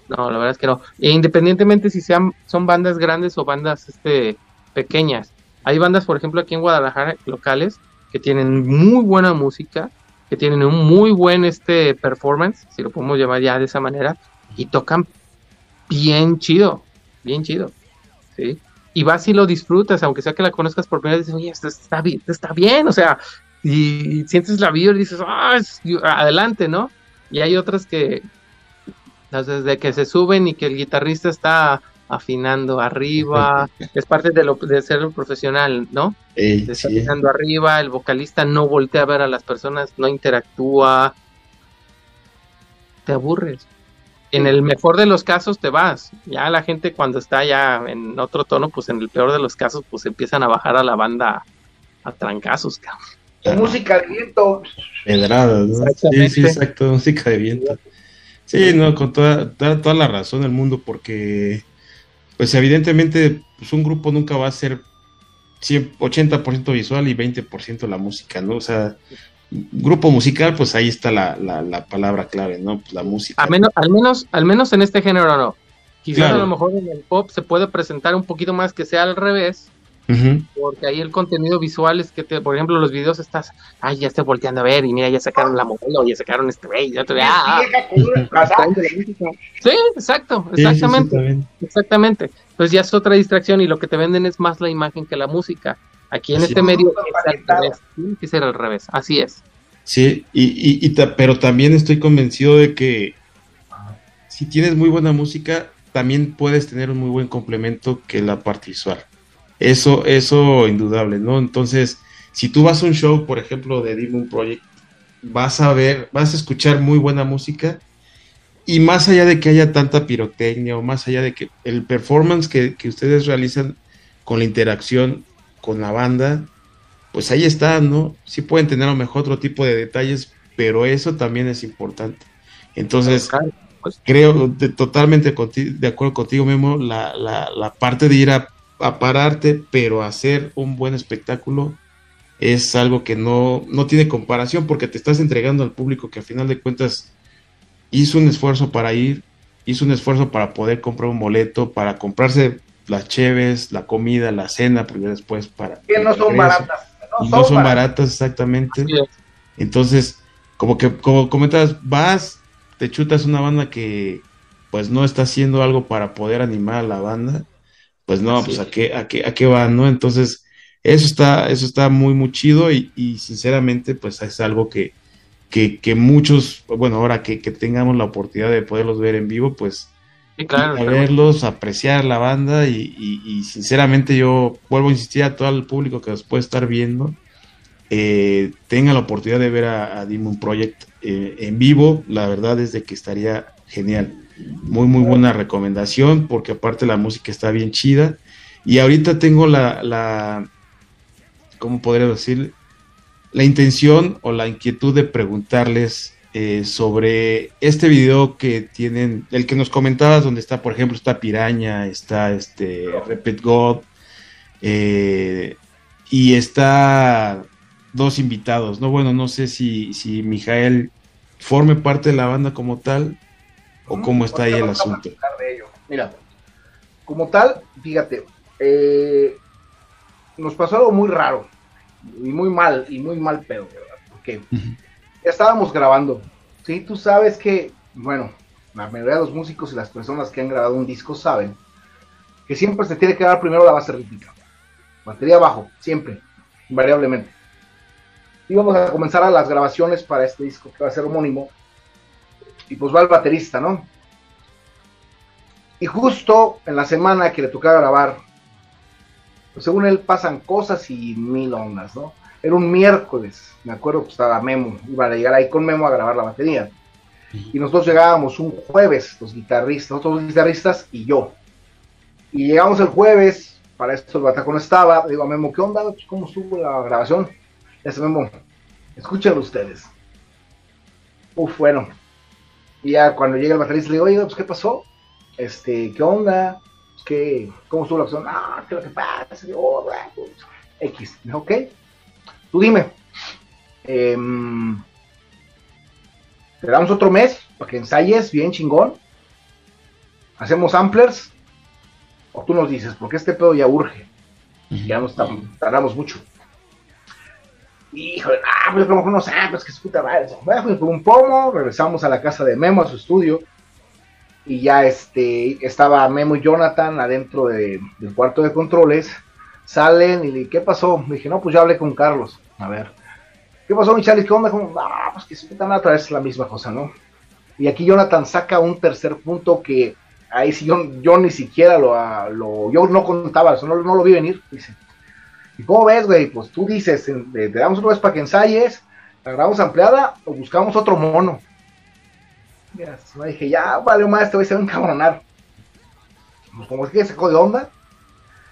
No, la verdad es que no. E independientemente si sean son bandas grandes o bandas este pequeñas. Hay bandas, por ejemplo, aquí en Guadalajara locales que tienen muy buena música, que tienen un muy buen este performance, si lo podemos llamar ya de esa manera, y tocan bien chido, bien chido, ¿sí? Y vas y lo disfrutas, aunque sea que la conozcas por primera vez, dices, oye, esto está bien, está bien, o sea, y, sientes la vida y dices, ah, adelante, ¿no? Y hay otras que, desde que se suben y que el guitarrista está afinando arriba, [LAUGHS] es parte de, lo, de ser profesional, ¿no? está afinando arriba, el vocalista no voltea a ver a las personas, no interactúa, te aburres. En el mejor de los casos te vas, ya la gente cuando está ya en otro tono, pues en el peor de los casos, pues empiezan a bajar a la banda a trancazos, cabrón. Música de viento. Pedradas, ¿no? Sí, sí, exacto, música de viento. Sí, no, con toda, toda, toda la razón del mundo, porque pues evidentemente pues un grupo nunca va a ser 80% visual y 20% la música, ¿no? O sea, grupo musical, pues ahí está la, la, palabra clave, ¿no? Pues la música. Al menos, al menos, al menos en este género no. Quizás a lo mejor en el pop se puede presentar un poquito más que sea al revés, porque ahí el contenido visual es que, te, por ejemplo, los videos estás, ay, ya estoy volteando a ver y mira, ya sacaron la modelo, ya sacaron este güey, ya te ah, Sí, exacto, exactamente, exactamente. Entonces ya es otra distracción y lo que te venden es más la imagen que la música. Aquí en este medio tiene que ser al revés, así es. Sí, y, y, pero también estoy convencido de que si tienes muy buena música, también puedes tener un muy buen complemento que la parte visual. Eso, eso indudable, ¿no? Entonces, si tú vas a un show, por ejemplo, de Demon Project, vas a ver, vas a escuchar muy buena música y más allá de que haya tanta pirotecnia o más allá de que el performance que, ustedes realizan con la interacción con la banda, pues ahí está, ¿no? Sí pueden tener a lo mejor otro tipo de detalles, pero eso también es importante. Entonces, creo totalmente de acuerdo contigo, Memo, la, la, la parte de ir a a pararte, pero hacer un buen espectáculo es algo que no, no tiene comparación porque te estás entregando al público que a final de cuentas hizo un esfuerzo para ir, hizo un esfuerzo para poder comprar un boleto, para comprarse las cheves, la comida, la cena, primero después para... Que no son baratas. No, son, baratas, exactamente. Entonces, como que, como comentas, vas, te chutas una banda que pues no está haciendo algo para poder animar a la banda pues no, pues a qué, a qué, a qué van, ¿no? Entonces, eso está, eso está muy, muy chido y, sinceramente, pues es algo que, que, que muchos, bueno, ahora que, tengamos la oportunidad de poderlos ver en vivo, pues verlos, apreciar la banda y, sinceramente yo vuelvo a insistir a todo el público que nos puede estar viendo, eh, tenga la oportunidad de ver a, Demon Project eh, en vivo, la verdad es de que estaría genial. Muy, muy buena recomendación, porque aparte la música está bien chida. Y ahorita tengo la, la ¿cómo decir? La intención o la inquietud de preguntarles eh, sobre este video que tienen, el que nos comentabas, donde está, por ejemplo, está Piraña, está este Repeat God, eh, y está dos invitados, ¿no? Bueno, no sé si, si Mijael forme parte de la banda como tal, ¿O cómo está ahí el asunto? Mira, como tal, fíjate, eh, nos pasó algo muy raro y muy mal, y muy mal pedo, ¿verdad? Porque ya estábamos grabando. Sí, tú sabes que, bueno, la mayoría de los músicos y las personas que han grabado un disco saben que siempre se tiene que dar primero la base rítmica. Batería bajo, siempre, invariablemente. Íbamos a comenzar a las grabaciones para este disco que va a ser homónimo y pues va el baterista, ¿no? Y justo en la semana que le tocaba grabar, pues según él pasan cosas y mil ondas, ¿no? Era un miércoles, me acuerdo que estaba Memo, iba a llegar ahí con Memo a grabar la batería. Y nosotros llegábamos un jueves, los guitarristas, nosotros los guitarristas y yo. Y llegamos el jueves, para esto el batacón estaba, digo a Memo, ¿qué onda? ¿Cómo estuvo la grabación? Ese Memo, escúchenlo ustedes. Uf, bueno. Y ya cuando llega el baterista le digo, oye, pues ¿qué pasó? Este, ¿qué onda? ¿Qué, ¿Cómo estuvo la acción? Ah, ¿qué es lo que pasa? Oh, pues, X. Ok. Tú dime. Eh, te damos otro mes para que ensayes bien chingón. Hacemos samplers. O tú nos dices, porque este pedo ya urge. Ya no tardamos mucho. Híjole, ah, pues mejor no samples, que se puta madre. Bueno, por un pomo, regresamos a la casa de Memo, a su estudio. Y ya este, estaba Memo y Jonathan adentro del cuarto de controles. Salen y le ¿qué pasó? Me dije, no, pues ya hablé con Carlos. A ver, ¿Qué pasó, mi ¿Qué onda? Como, pues que se puta otra vez la misma cosa, ¿no? Y aquí Jonathan saca un tercer punto que ahí sí yo, ni siquiera lo, lo, yo no contaba, no, no lo vi venir, dice. ¿Y cómo ves, güey? Pues tú dices, te damos una vez para que ensayes, la grabamos ampliada o buscamos otro mono. Mira, dije, ya, vale, más, este güey se va a encabronar. Pues como es que sacó de onda.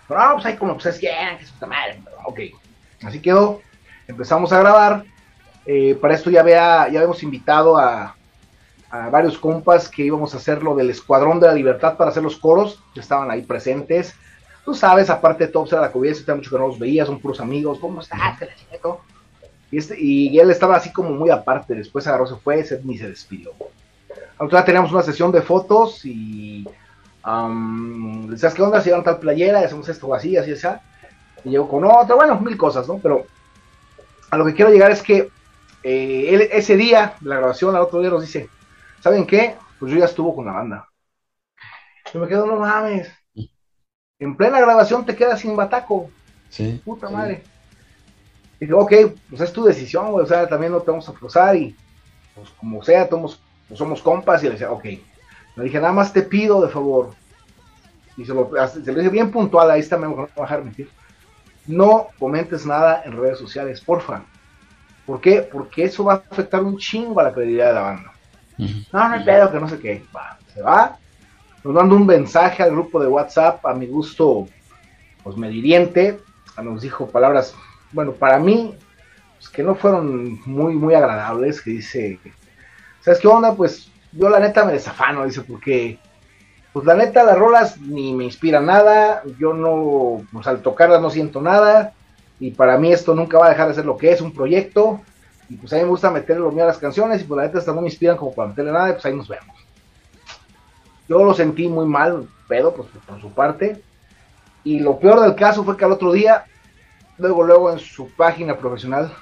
Pero, ah, pues ahí como, pues es que, es puta madre. Ok, así quedó empezamos a grabar. Eh, para esto ya, había, ya habíamos invitado a, varios compas que íbamos a hacer lo del Escuadrón de la Libertad para hacer los coros, estaban ahí presentes. Tú sabes, aparte de todo, era la cubierta, está mucho que no los veía, son puros amigos, ¿cómo estás? Y, este, y él estaba así como muy aparte, después agarró, se fue, ni se despidió. Ahora teníamos una sesión de fotos y um, ¿sabes qué onda? Se llevan tal playera, hacemos esto así, así, así. Y llegó con otra, bueno, mil cosas, ¿no? Pero a lo que quiero llegar es que eh, ese día, la grabación, al otro día nos dice, ¿saben qué? Pues yo ya estuvo con la banda. Yo me quedo, no mames. En plena grabación te quedas sin bataco. Sí. Puta madre. Y digo, ok, pues es tu decisión, güey. O sea, también no te vamos a forzar y, pues como sea, somos, pues somos compas. Y le decía, ok. Le dije, nada más te pido de favor. Y se lo, se lo dije bien puntual, ahí está, me voy a bajar mentir no comentes nada en redes sociales, porfa. ¿Por qué? Porque eso va a afectar un chingo a la credibilidad de la banda. No, no hay pedo, que no sé qué. Va, se va. Nos manda un mensaje al grupo de WhatsApp, a mi gusto, pues mediriente. Nos dijo palabras, bueno, para mí, pues, que no fueron muy, muy agradables. Que dice, ¿sabes qué onda? Pues yo la neta me desafano, dice, porque pues la neta, las rolas ni me inspira nada, yo no, pues al tocarlas no siento nada, y para mí esto nunca va a dejar de ser lo que es, un proyecto, y pues a mí me gusta meterle lo mío a las canciones, y pues la neta estas no me inspiran como para meterle nada, y pues ahí nos vemos. Yo lo sentí muy mal, pedo, pues por su parte, y lo peor del caso fue que al otro día, luego, luego en su página profesional,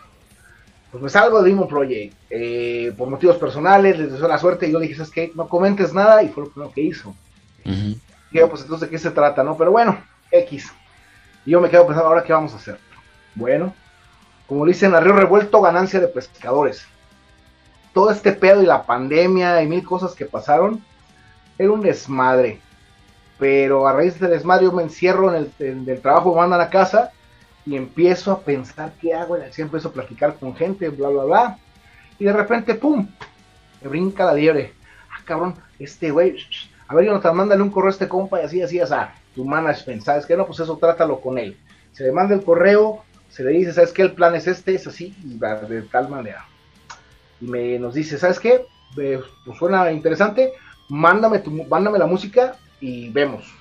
pues me salgo de Demon Project, eh, por motivos personales, les deseo la suerte, y yo le dije, ¿sabes qué? No comentes nada, y fue lo primero que hizo pues entonces de qué se trata, ¿no? Pero bueno, X. Y yo me quedo pensando, ahora qué vamos a hacer. Bueno, como dicen, río revuelto, ganancia de pescadores. Todo este pedo y la pandemia y mil cosas que pasaron, era un desmadre. Pero a raíz de este desmadre yo me encierro en el, trabajo, me mandan a casa y empiezo a pensar qué hago. Y así empiezo a platicar con gente, bla, bla, bla. Y de repente, ¡pum! Me brinca la liebre. Ah, cabrón, este güey, a ver, Jonathan, mándale un correo a este compa y así, así, así, tu management, ¿sabes qué? No, pues eso trátalo con él. Se le manda el correo, se le dice, ¿sabes qué? El plan es este, es así, y va de tal manera. Y me, nos dice, ¿sabes qué? pues suena interesante, mándame, tu, mándame la música y vemos.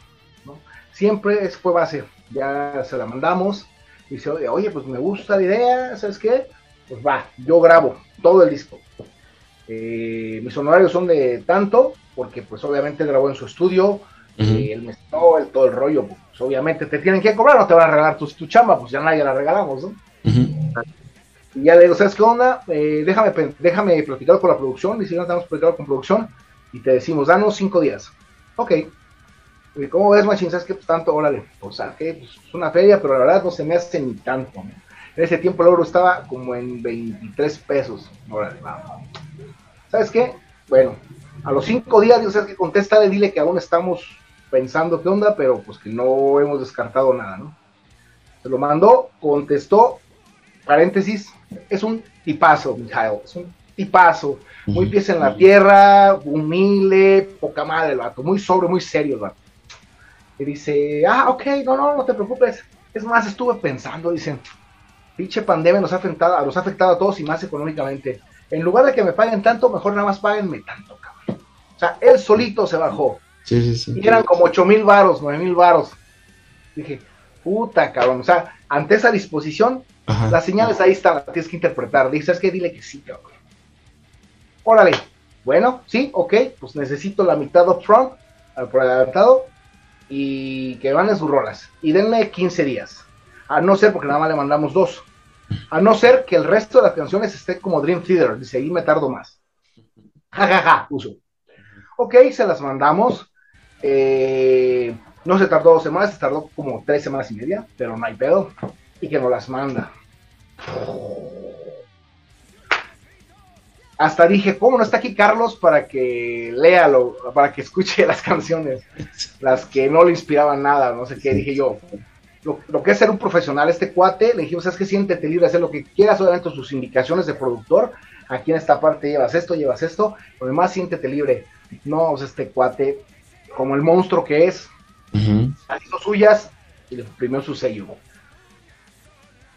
¿no? Siempre fue base, ya se la mandamos. Y dice, oye, pues me gusta la idea, ¿sabes qué? Pues va, yo grabo todo el disco. Eh, mis honorarios son de tanto, porque pues obviamente grabó en su estudio, y el mezcló, el, todo el rollo, pues obviamente te tienen que cobrar, no te van a regalar tu, tu chamba, pues ya nadie la regalamos, ¿no? Y ya le digo, ¿sabes qué onda? Eh, déjame, déjame platicar con la producción, y si no estamos platicando con producción, y te decimos, danos cinco días. Ok. Y ¿Cómo ves, Machín? ¿Sabes qué? Pues tanto, órale. O sea, que pues, es una feria, pero la verdad no se me hace ni tanto. En ese tiempo el oro estaba como en 23 pesos. Órale, vamos. ¿Sabes qué? Bueno, a los cinco días, Dios es que contéstale, dile que aún estamos pensando qué onda, pero pues que no hemos descartado nada, ¿no? Se lo mandó, contestó, paréntesis, es un tipazo, Mijael, es un tipazo, muy pies en la tierra, humilde, poca madre el vato, muy sobre, muy serio el vato. Y dice, ah, ok, no, no, no te preocupes. Es más, estuve pensando, dicen, pinche pandemia nos ha afectado, nos ha afectado a todos y más económicamente. En lugar de que me paguen tanto, mejor nada más páguenme tanto, cabrón. O sea, él solito se bajó. Sí, sí, sí. Y eran como ocho mil varos, nueve mil varos. Dije, puta, cabrón. O sea, ante esa disposición, las señales ahí están, las tienes que interpretar. Dices, ¿sabes qué? Dile que sí, cabrón. Órale. Bueno, sí, ok, pues necesito la mitad upfront, por adelantado, y que van sus rolas. Y denme 15 días. A no ser, porque nada más le mandamos dos. A no ser que el resto de las canciones esté como Dream Theater. Dice, ahí me tardo más. Ja, puso. Ok, se las mandamos. Eh, no se tardó dos semanas, se tardó como tres semanas y media, pero no hay pedo. Y que nos las manda. Hasta dije, ¿cómo no está aquí Carlos para que léalo, para que escuche [LAUGHS] las canciones? Las que no le inspiraban nada, no sé qué. Dije yo, lo, que es ser un profesional, este cuate, le dijimos, es que siéntete libre de hacer lo que quieras, obviamente sus indicaciones de productor. Aquí en esta parte llevas esto, llevas esto, lo demás siéntete libre. No, este cuate, como el monstruo que es, hizo suyas y le imprimió su sello.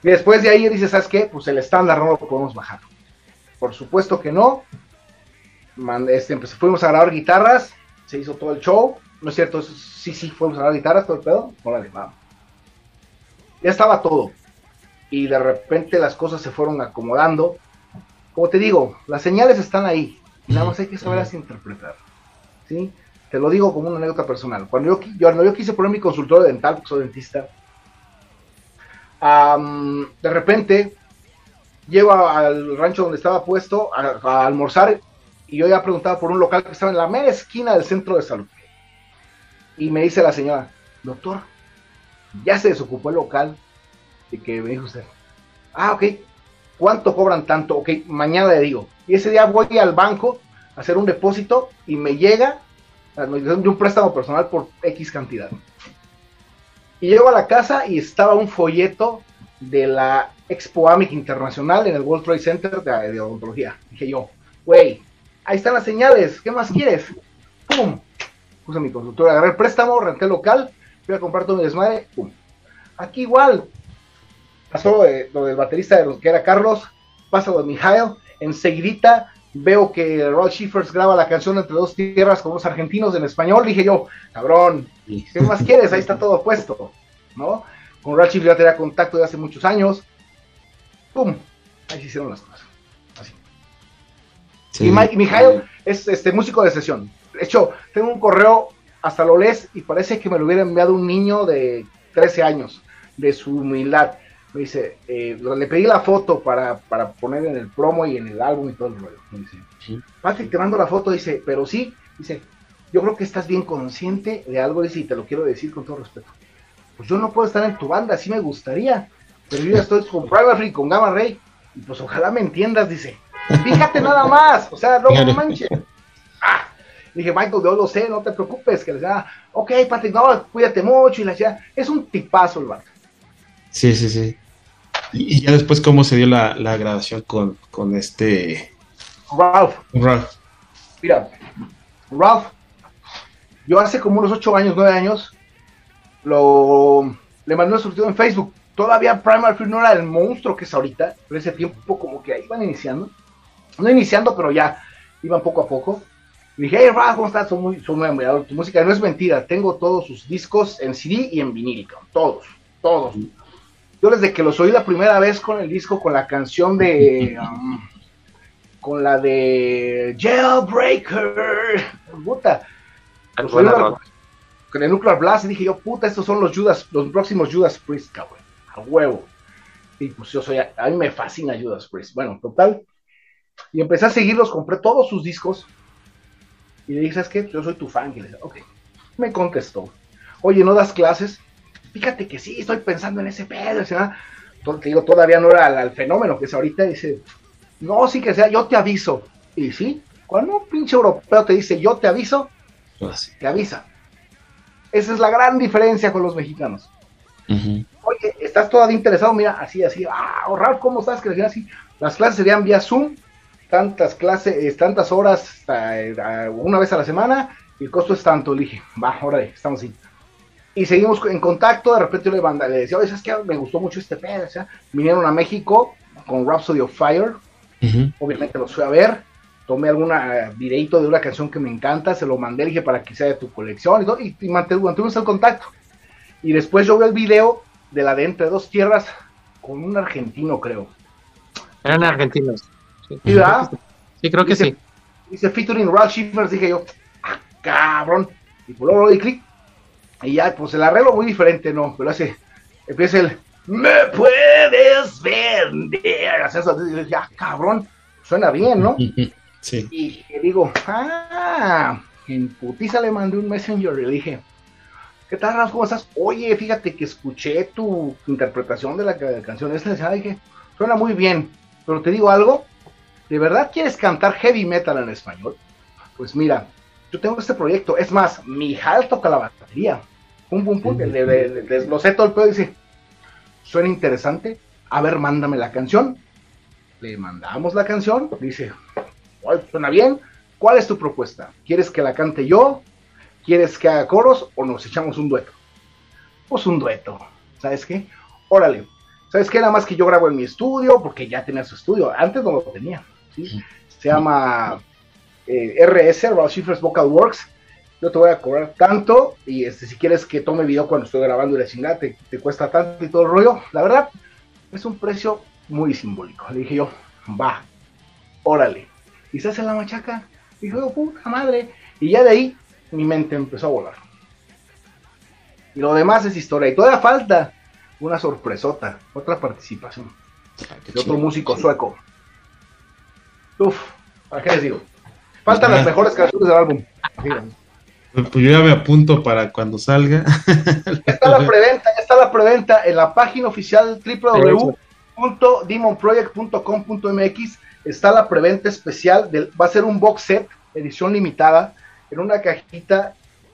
Y después de ahí dice, ¿sabes qué? Pues el estándar no lo podemos bajar. Por supuesto que no. Este, pues, fuimos a grabar guitarras, se hizo todo el show. ¿No es cierto? Sí, sí, fuimos a grabar guitarras, todo el pedo. Órale, vamos. Ya estaba todo. Y de repente las cosas se fueron acomodando. Como te digo, las señales están ahí. Nada más hay que saberlas interpretar. ¿Sí? Te lo digo como una anécdota personal. Cuando yo, yo, yo quise poner mi consultorio dental, porque soy dentista, de repente llego al rancho donde estaba puesto a, almorzar y yo ya preguntaba por un local que estaba en la mera esquina del centro de salud. Y me dice la señora, doctor, ya se desocupó el local. Y que me dijo usted, ah, ok, ¿cuánto cobran tanto? Ok, mañana le digo. Y ese día voy al banco a hacer un depósito y me llega de un préstamo personal por X cantidad. Y llego a la casa y estaba un folleto de la Expo AMIC Internacional en el World Trade Center de, odontología. Dije yo, güey, ahí están las señales, ¿qué más quieres? ¡Pum! Puse mi consultor, agarré el préstamo, renté local, fui a comprar todo mi desmadre, ¡pum! Aquí igual, pasó lo del baterista de que era Carlos, pasa lo de Mijael, enseguidita veo que Rod Schiffers graba la canción Entre dos tierras con los argentinos en español, dije yo, cabrón, ¿qué más quieres? Ahí está todo puesto, ¿no? Con Schiffers ya tenía contacto de hace muchos años, ¡pum! Ahí se hicieron las cosas. Así. Y, Mike, Mijael es este músico de sesión. De hecho, tengo un correo, hasta lo lees, y parece que me lo hubiera enviado un niño de 13 años, de su humildad. Me dice, eh, le pedí la foto para, para, poner en el promo y en el álbum y todo el rollo. Me dice, Patrick, te mando la foto, dice, pero sí, dice, yo creo que estás bien consciente de algo, dice, y te lo quiero decir con todo respeto. Pues yo no puedo estar en tu banda, sí me gustaría, pero yo ya estoy con Free, con Gamma Ray, y pues ojalá me entiendas, dice. Fíjate nada más, o sea, no manches. Ah, dije, Michael, yo lo sé, no te preocupes, que le decía, ok, Patrick, no, cuídate mucho, y la decía, es un tipazo el vato. Sí, sí, sí. Y, ya después, ¿cómo se dio la, la grabación con, con este... Ralph. Ralph. Mira, Ralph, yo hace como unos ocho años, nueve años, lo, le mandé un surtido en Facebook todavía Primal Fear no era el monstruo que es ahorita, pero ese tiempo como que ahí iban iniciando. No iniciando, pero ya iban poco a poco. Y dije, hey, Ralph, ¿cómo estás? Soy muy, soy muy admirador tu música. No es mentira, tengo todos sus discos en CD y en vinil, todos, todos. Yo desde que los oí la primera vez con el disco, con la canción de... [LAUGHS] Um, con la de Jailbreaker, puta. Con el Nuclear Blast y dije yo, puta, estos son los Judas, los próximos Judas Priest, cabrón a huevo. Y pues yo soy, a, mí me fascina Judas Priest. Bueno, total. Y empecé a seguirlos, compré todos sus discos. Y le dije, ¿sabes qué? Yo soy tu fan. Y le dije, ok. Me contestó. Oye, ¿no das clases? Fíjate que sí, estoy pensando en ese pedo. te digo, todavía no era el, fenómeno que es ahorita. Dice, no, sí que sea, yo te aviso. Y sí, cuando un pinche europeo te dice, yo te aviso, te avisa. Esa es la gran diferencia con los mexicanos oye, ¿estás todavía interesado? Mira, así, así, ah, Ralph, ¿cómo estás? Que así, las clases serían vía Zoom, tantas clases, eh, tantas horas, eh, una vez a la semana, y el costo es tanto. Le dije, va, ahora estamos así. y seguimos en contacto, de repente yo le, mandé, le decía, oye, ¿sabes qué? Me gustó mucho este pedo, o sea, vinieron a México con Rhapsody of Fire, obviamente los fui a ver, tomé algún eh, videito de una canción que me encanta, se lo mandé, dije para que sea de tu colección y, todo, y, mantuvimos el contacto. Y después yo vi el video de la de Entre Dos Tierras con un argentino, creo. Eran argentinos. Sí, ¿verdad? Sí, creo que sí. Dice featuring Ralph Schiffers, dije yo, ah, cabrón. Y por luego di clic. Y ya, pues el arreglo muy diferente, ¿no? Pero hace, empieza el, me puedes vender. Hace eso, y dije, ah, cabrón, suena bien, ¿no? [LAUGHS] Y digo, ah, en putiza le mandé un messenger y le dije, ¿qué tal, Ralph? ¿Cómo estás? Oye, fíjate que escuché tu interpretación de la canción esta. Dije, suena muy bien, pero te digo algo, ¿de verdad quieres cantar heavy metal en español? Pues mira, yo tengo este proyecto, es más, mi hija toca la batería. Pum, pum, pum, le, desglosé todo el pedo y dice, suena interesante, a ver, mándame la canción. Le mandamos la canción, dice, suena bien, ¿cuál es tu propuesta? ¿Quieres que la cante yo? ¿Quieres que haga coros o nos echamos un dueto? Pues un dueto, ¿sabes qué? Órale, ¿sabes qué? Nada más que yo grabo en mi estudio, porque ya tenía su estudio, antes no lo tenía, Se llama eh, RS, Raw Shifters Vocal Works, yo te voy a cobrar tanto y este, si quieres que tome video cuando estoy grabando y la chingada te, te, cuesta tanto y todo el rollo, la verdad es un precio muy simbólico. Le dije yo, va, órale. Y se hace la machaca. Y dije, puta madre. Y ya de ahí mi mente empezó a volar. Y lo demás es historia. Y todavía falta una sorpresota, otra participación ah, de otro músico sueco. Uf, ¿para qué les digo? Faltan las mejores canciones del álbum. Pues yo ya me apunto para cuando salga. Ya está la preventa, ya está la preventa en la página oficial www.demonproject.com.mx. Está la preventa especial, del, va a ser un box set, edición limitada, en una cajita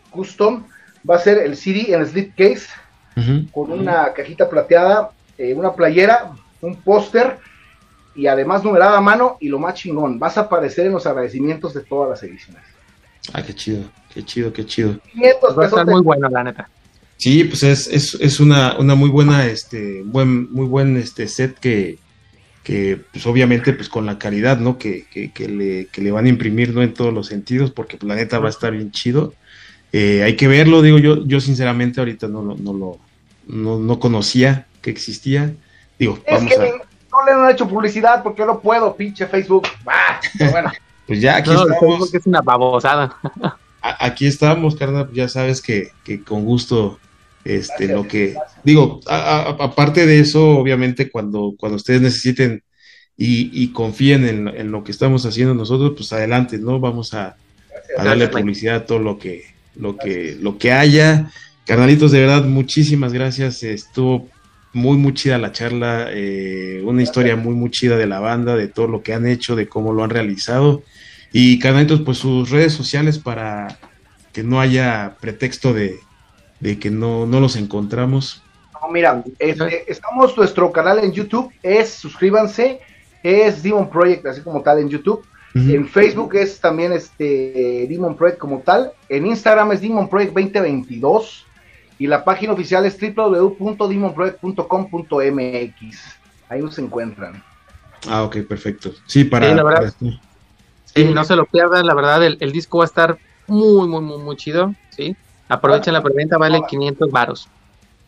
custom. Va a ser el CD en slipcase, con una cajita plateada, eh, una playera, un póster y además numerada a mano. Y lo más chingón, vas a aparecer en los agradecimientos de todas las ediciones. Ah, qué chido. Qué chido, qué chido. Va a estar muy bueno, la neta. Sí, pues es, es, es una, una, muy buena, este, buen, muy buen este set que, que pues obviamente pues con la calidad, ¿no? Que, que, que, le, que le van a imprimir, ¿no? En todos los sentidos, porque pues, la neta va a estar bien chido. Eh, hay que verlo, digo yo, yo sinceramente ahorita no, no, no lo, no, no conocía que existía. Digo, es vamos que a... no le han hecho publicidad porque no puedo, pinche Facebook. Bah, bueno. [LAUGHS] pues ya aquí no, estamos. es una babosada. aquí estamos, carnal, ya sabes que, que con gusto, este, lo que, digo, aparte de eso, obviamente cuando, cuando ustedes necesiten y, confíen en, lo que estamos haciendo nosotros, pues adelante, ¿no? Vamos a, darle publicidad a todo lo que, lo que, lo que haya. Carnalitos, de verdad, muchísimas gracias. Estuvo muy, muy chida la charla, eh, una historia muy, muy chida de la banda, de todo lo que han hecho, de cómo lo han realizado. Y canalitos, pues sus redes sociales para que no haya pretexto de, que no, no los encontramos. No, mira, este, estamos nuestro canal en YouTube, es suscríbanse, es Demon Project, así como tal en YouTube. En Facebook es también este Demon Project como tal. En Instagram es Demon Project 2022. Y la página oficial es www.demonproject.com.mx. Ahí nos encuentran. Ah, ok, perfecto. Sí, para. Sí, no se lo pierdan, la verdad, el, disco va a estar muy, muy, muy, muy chido, ¿sí? Aprovechen la preventa, vale 500 varos.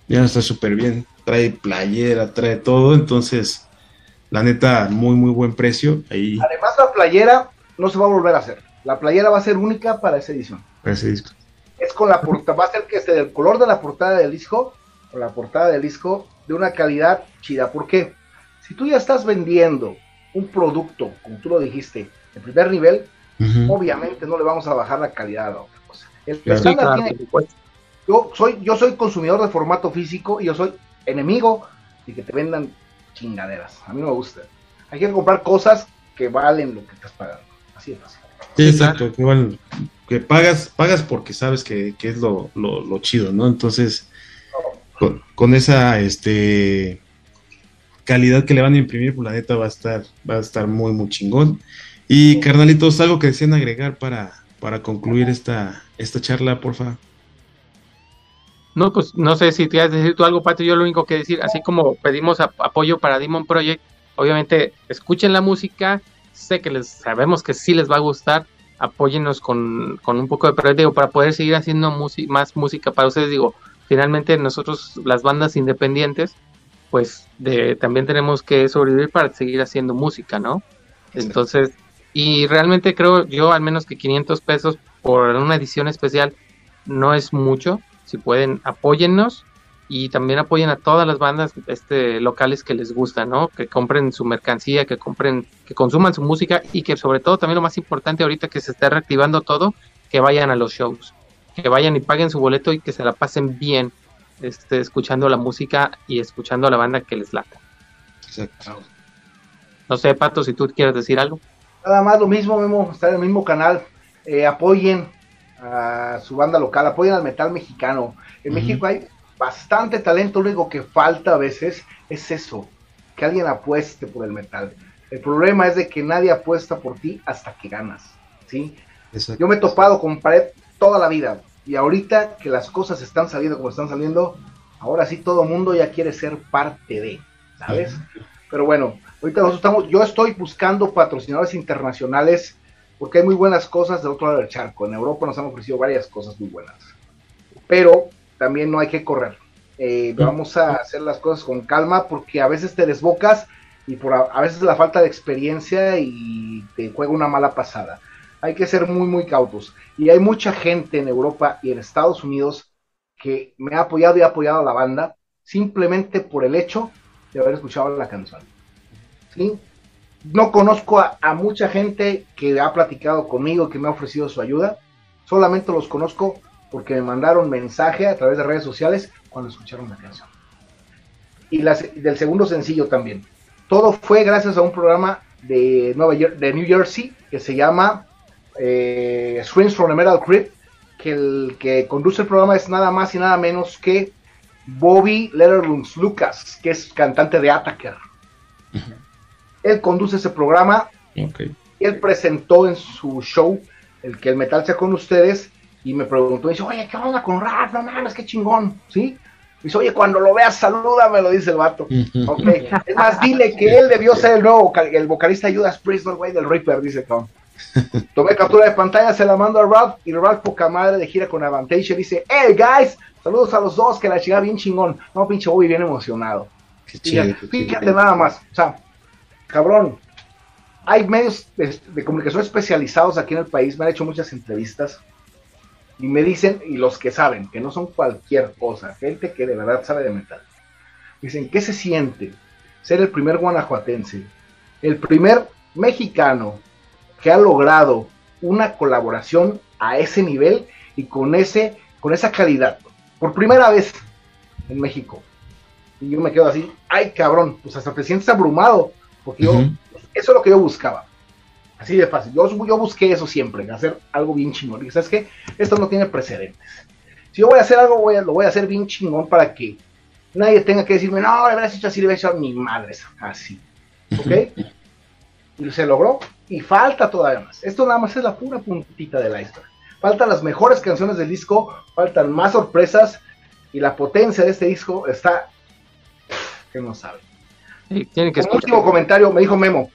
Ya está súper bien, trae playera, trae todo, entonces, la neta, muy, muy buen precio. Ahí. Además, la playera no se va a volver a hacer. La playera va a ser única para esa edición. Para ese disco. Es con la portada, va a ser que esté del color de la portada del disco, o la portada del disco, de una calidad chida. ¿Por qué? Si tú ya estás vendiendo un producto, como tú lo dijiste, el primer nivel, obviamente no le vamos a bajar la calidad a El tiene, yo soy, yo soy consumidor de formato físico y yo soy enemigo de que te vendan chingaderas. A mí no me gusta. Hay que comprar cosas que valen lo que estás pagando. Así de fácil. Sí, exacto, que, que pagas, pagas porque sabes que, es lo, lo, chido, ¿no? Entonces, con, con, esa este calidad que le van a imprimir, pues la neta va a estar, va a estar muy, muy chingón. Y carnalitos, algo que deseen agregar para, para concluir esta, esta charla, porfa. No, pues no sé si te quieres decir tú algo, Pato. Yo lo único que decir, así como pedimos apoyo para Demon Project, obviamente escuchen la música. Sé que les sabemos que sí les va a gustar. Apóyennos con, con un poco de proyecto para poder seguir haciendo más música para ustedes. Digo, finalmente nosotros, las bandas independientes, pues de, también tenemos que sobrevivir para seguir haciendo música, ¿no? Entonces, y realmente creo yo al menos que 500 pesos por una edición especial no es mucho si pueden, apóyennos y también apoyen a todas las bandas este, locales que les gusta, ¿no? Que compren su mercancía, que compren, que consuman su música y que sobre todo también lo más importante ahorita que se está reactivando todo, que vayan a los shows, que vayan y paguen su boleto y que se la pasen bien, este, escuchando la música y escuchando a la banda que les lata. Exacto. No sé, Pato, si tú quieres decir algo. Nada más lo mismo, Memo, estar en el mismo canal. Eh, apoyen, a su banda local, apoyen al metal mexicano. En México hay bastante talento, lo único que falta a veces es eso, que alguien apueste por el metal. El problema es de que nadie apuesta por ti hasta que ganas, ¿sí? Yo me he topado con pared toda la vida y ahorita que las cosas están saliendo como están saliendo, ahora sí todo el mundo ya quiere ser parte de, ¿sabes? Pero bueno, ahorita nosotros estamos, yo estoy buscando patrocinadores internacionales porque hay muy buenas cosas del otro lado del charco. En Europa nos han ofrecido varias cosas muy buenas, pero también no hay que correr. Eh, vamos a hacer las cosas con calma porque a veces te desbocas y por a, veces la falta de experiencia y te juega una mala pasada. Hay que ser muy, muy cautos. Y hay mucha gente en Europa y en Estados Unidos que me ha apoyado y ha apoyado a la banda simplemente por el hecho de haber escuchado la canción. ¿Sí? No conozco a, mucha gente que ha platicado conmigo, que me ha ofrecido su ayuda. Solamente los conozco porque me mandaron mensaje a través de redes sociales cuando escucharon la canción. Y del segundo sencillo también. Todo fue gracias a un programa de, Nueva de New Jersey que se llama eh, Screams from the Metal Crypt, que el que conduce el programa es nada más y nada menos que Bobby Letterlungs Lucas, que es cantante de Attacker. [LAUGHS] Él conduce ese programa. Él presentó en su show el que el metal sea con ustedes y me preguntó, dice, oye, ¿qué onda con rap? No mames, qué chingón, ¿sí? Dice, oye, cuando lo veas, salúdame, lo dice el vato. Es más, dile que él debió ser el nuevo el vocalista Judas Priest, güey, del Reaper, dice Tom. [LAUGHS] Tomé captura de pantalla, se la mando a Ralph y Ralph, poca madre de gira con Avantage, dice, hey, guys, saludos a los dos, que la chica bien chingón. No, pinche Bobby, bien emocionado. fíjate nada más, o sea, cabrón, hay medios de, comunicación especializados aquí en el país, me han hecho muchas entrevistas y me dicen, y los que saben, que no son cualquier cosa, gente que de verdad sabe de metal, dicen, ¿qué se siente ser el primer guanajuatense, el primer mexicano que ha logrado una colaboración a ese nivel y con, ese, con esa calidad? Por primera vez en México. Y yo me quedo así, ay cabrón, pues hasta te sientes abrumado porque yo, eso es lo que yo buscaba. Así de fácil. Yo, yo busqué eso siempre, hacer algo bien chingón. Y sabes que esto no tiene precedentes. Si yo voy a hacer algo, voy a, lo voy a hacer bien chingón para que nadie tenga que decirme, no, le hubieras hecho así, le hubieras hecho a mi madre. Así. ¿Ok? y se logró. Y falta todavía más. Esto nada más es la pura puntita de la historia. Faltan las mejores canciones del disco, faltan más sorpresas. Y la potencia de este disco está que no que Un último comentario, me dijo Memo,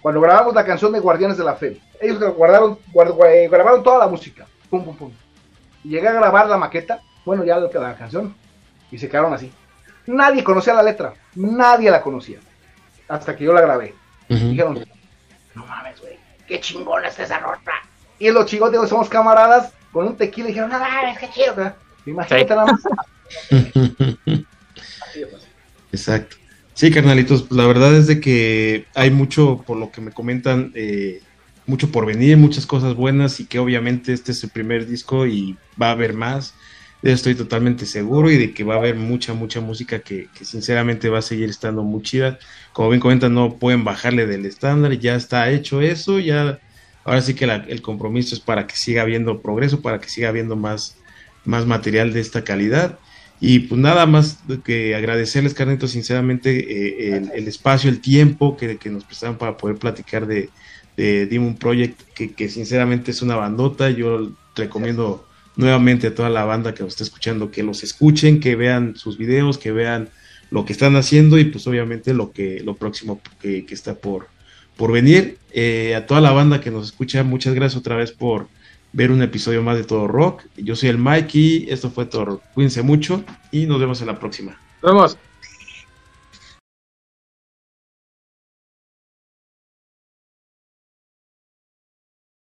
cuando grabamos la canción de Guardianes de la Fe, ellos guardaron, eh, grabaron toda la música, pum, pum, pum. Y llegué a grabar la maqueta, bueno, ya la canción, y se quedaron así. Nadie conocía la letra, nadie la conocía, hasta que yo la grabé. Dijeron, no mames, güey, qué chingón es esa ropa. Y los chicos, digo, somos camaradas, con un tequila, dijeron, no mames, qué chido. Imagínate nada más. [LAUGHS] Exacto. Sí, carnalitos, la verdad es de que hay mucho, por lo que me comentan, eh, mucho por venir, muchas cosas buenas y que obviamente este es el primer disco y va a haber más. estoy totalmente seguro y de que va a haber mucha, mucha música que, sinceramente va a seguir estando muy chida. Como bien comentan, no pueden bajarle del estándar, ya está hecho eso, ya ahora sí que el compromiso es para que siga habiendo progreso, para que siga habiendo más, más material de esta calidad. Y pues nada más que agradecerles, Carneto, sinceramente, eh, el, espacio, el tiempo que, que, nos prestaron para poder platicar de, de Demon Project, que, que, sinceramente es una bandota. Yo recomiendo nuevamente a toda la banda que nos está escuchando, que los escuchen, que vean sus videos, que vean lo que están haciendo y pues obviamente lo que lo próximo que, está por, por venir. Eh, a toda la banda que nos escucha, muchas gracias otra vez por ver un episodio más de Todo Rock. Yo soy el Mike y esto fue todo. Cuídense mucho y nos vemos en la próxima. Nos vemos.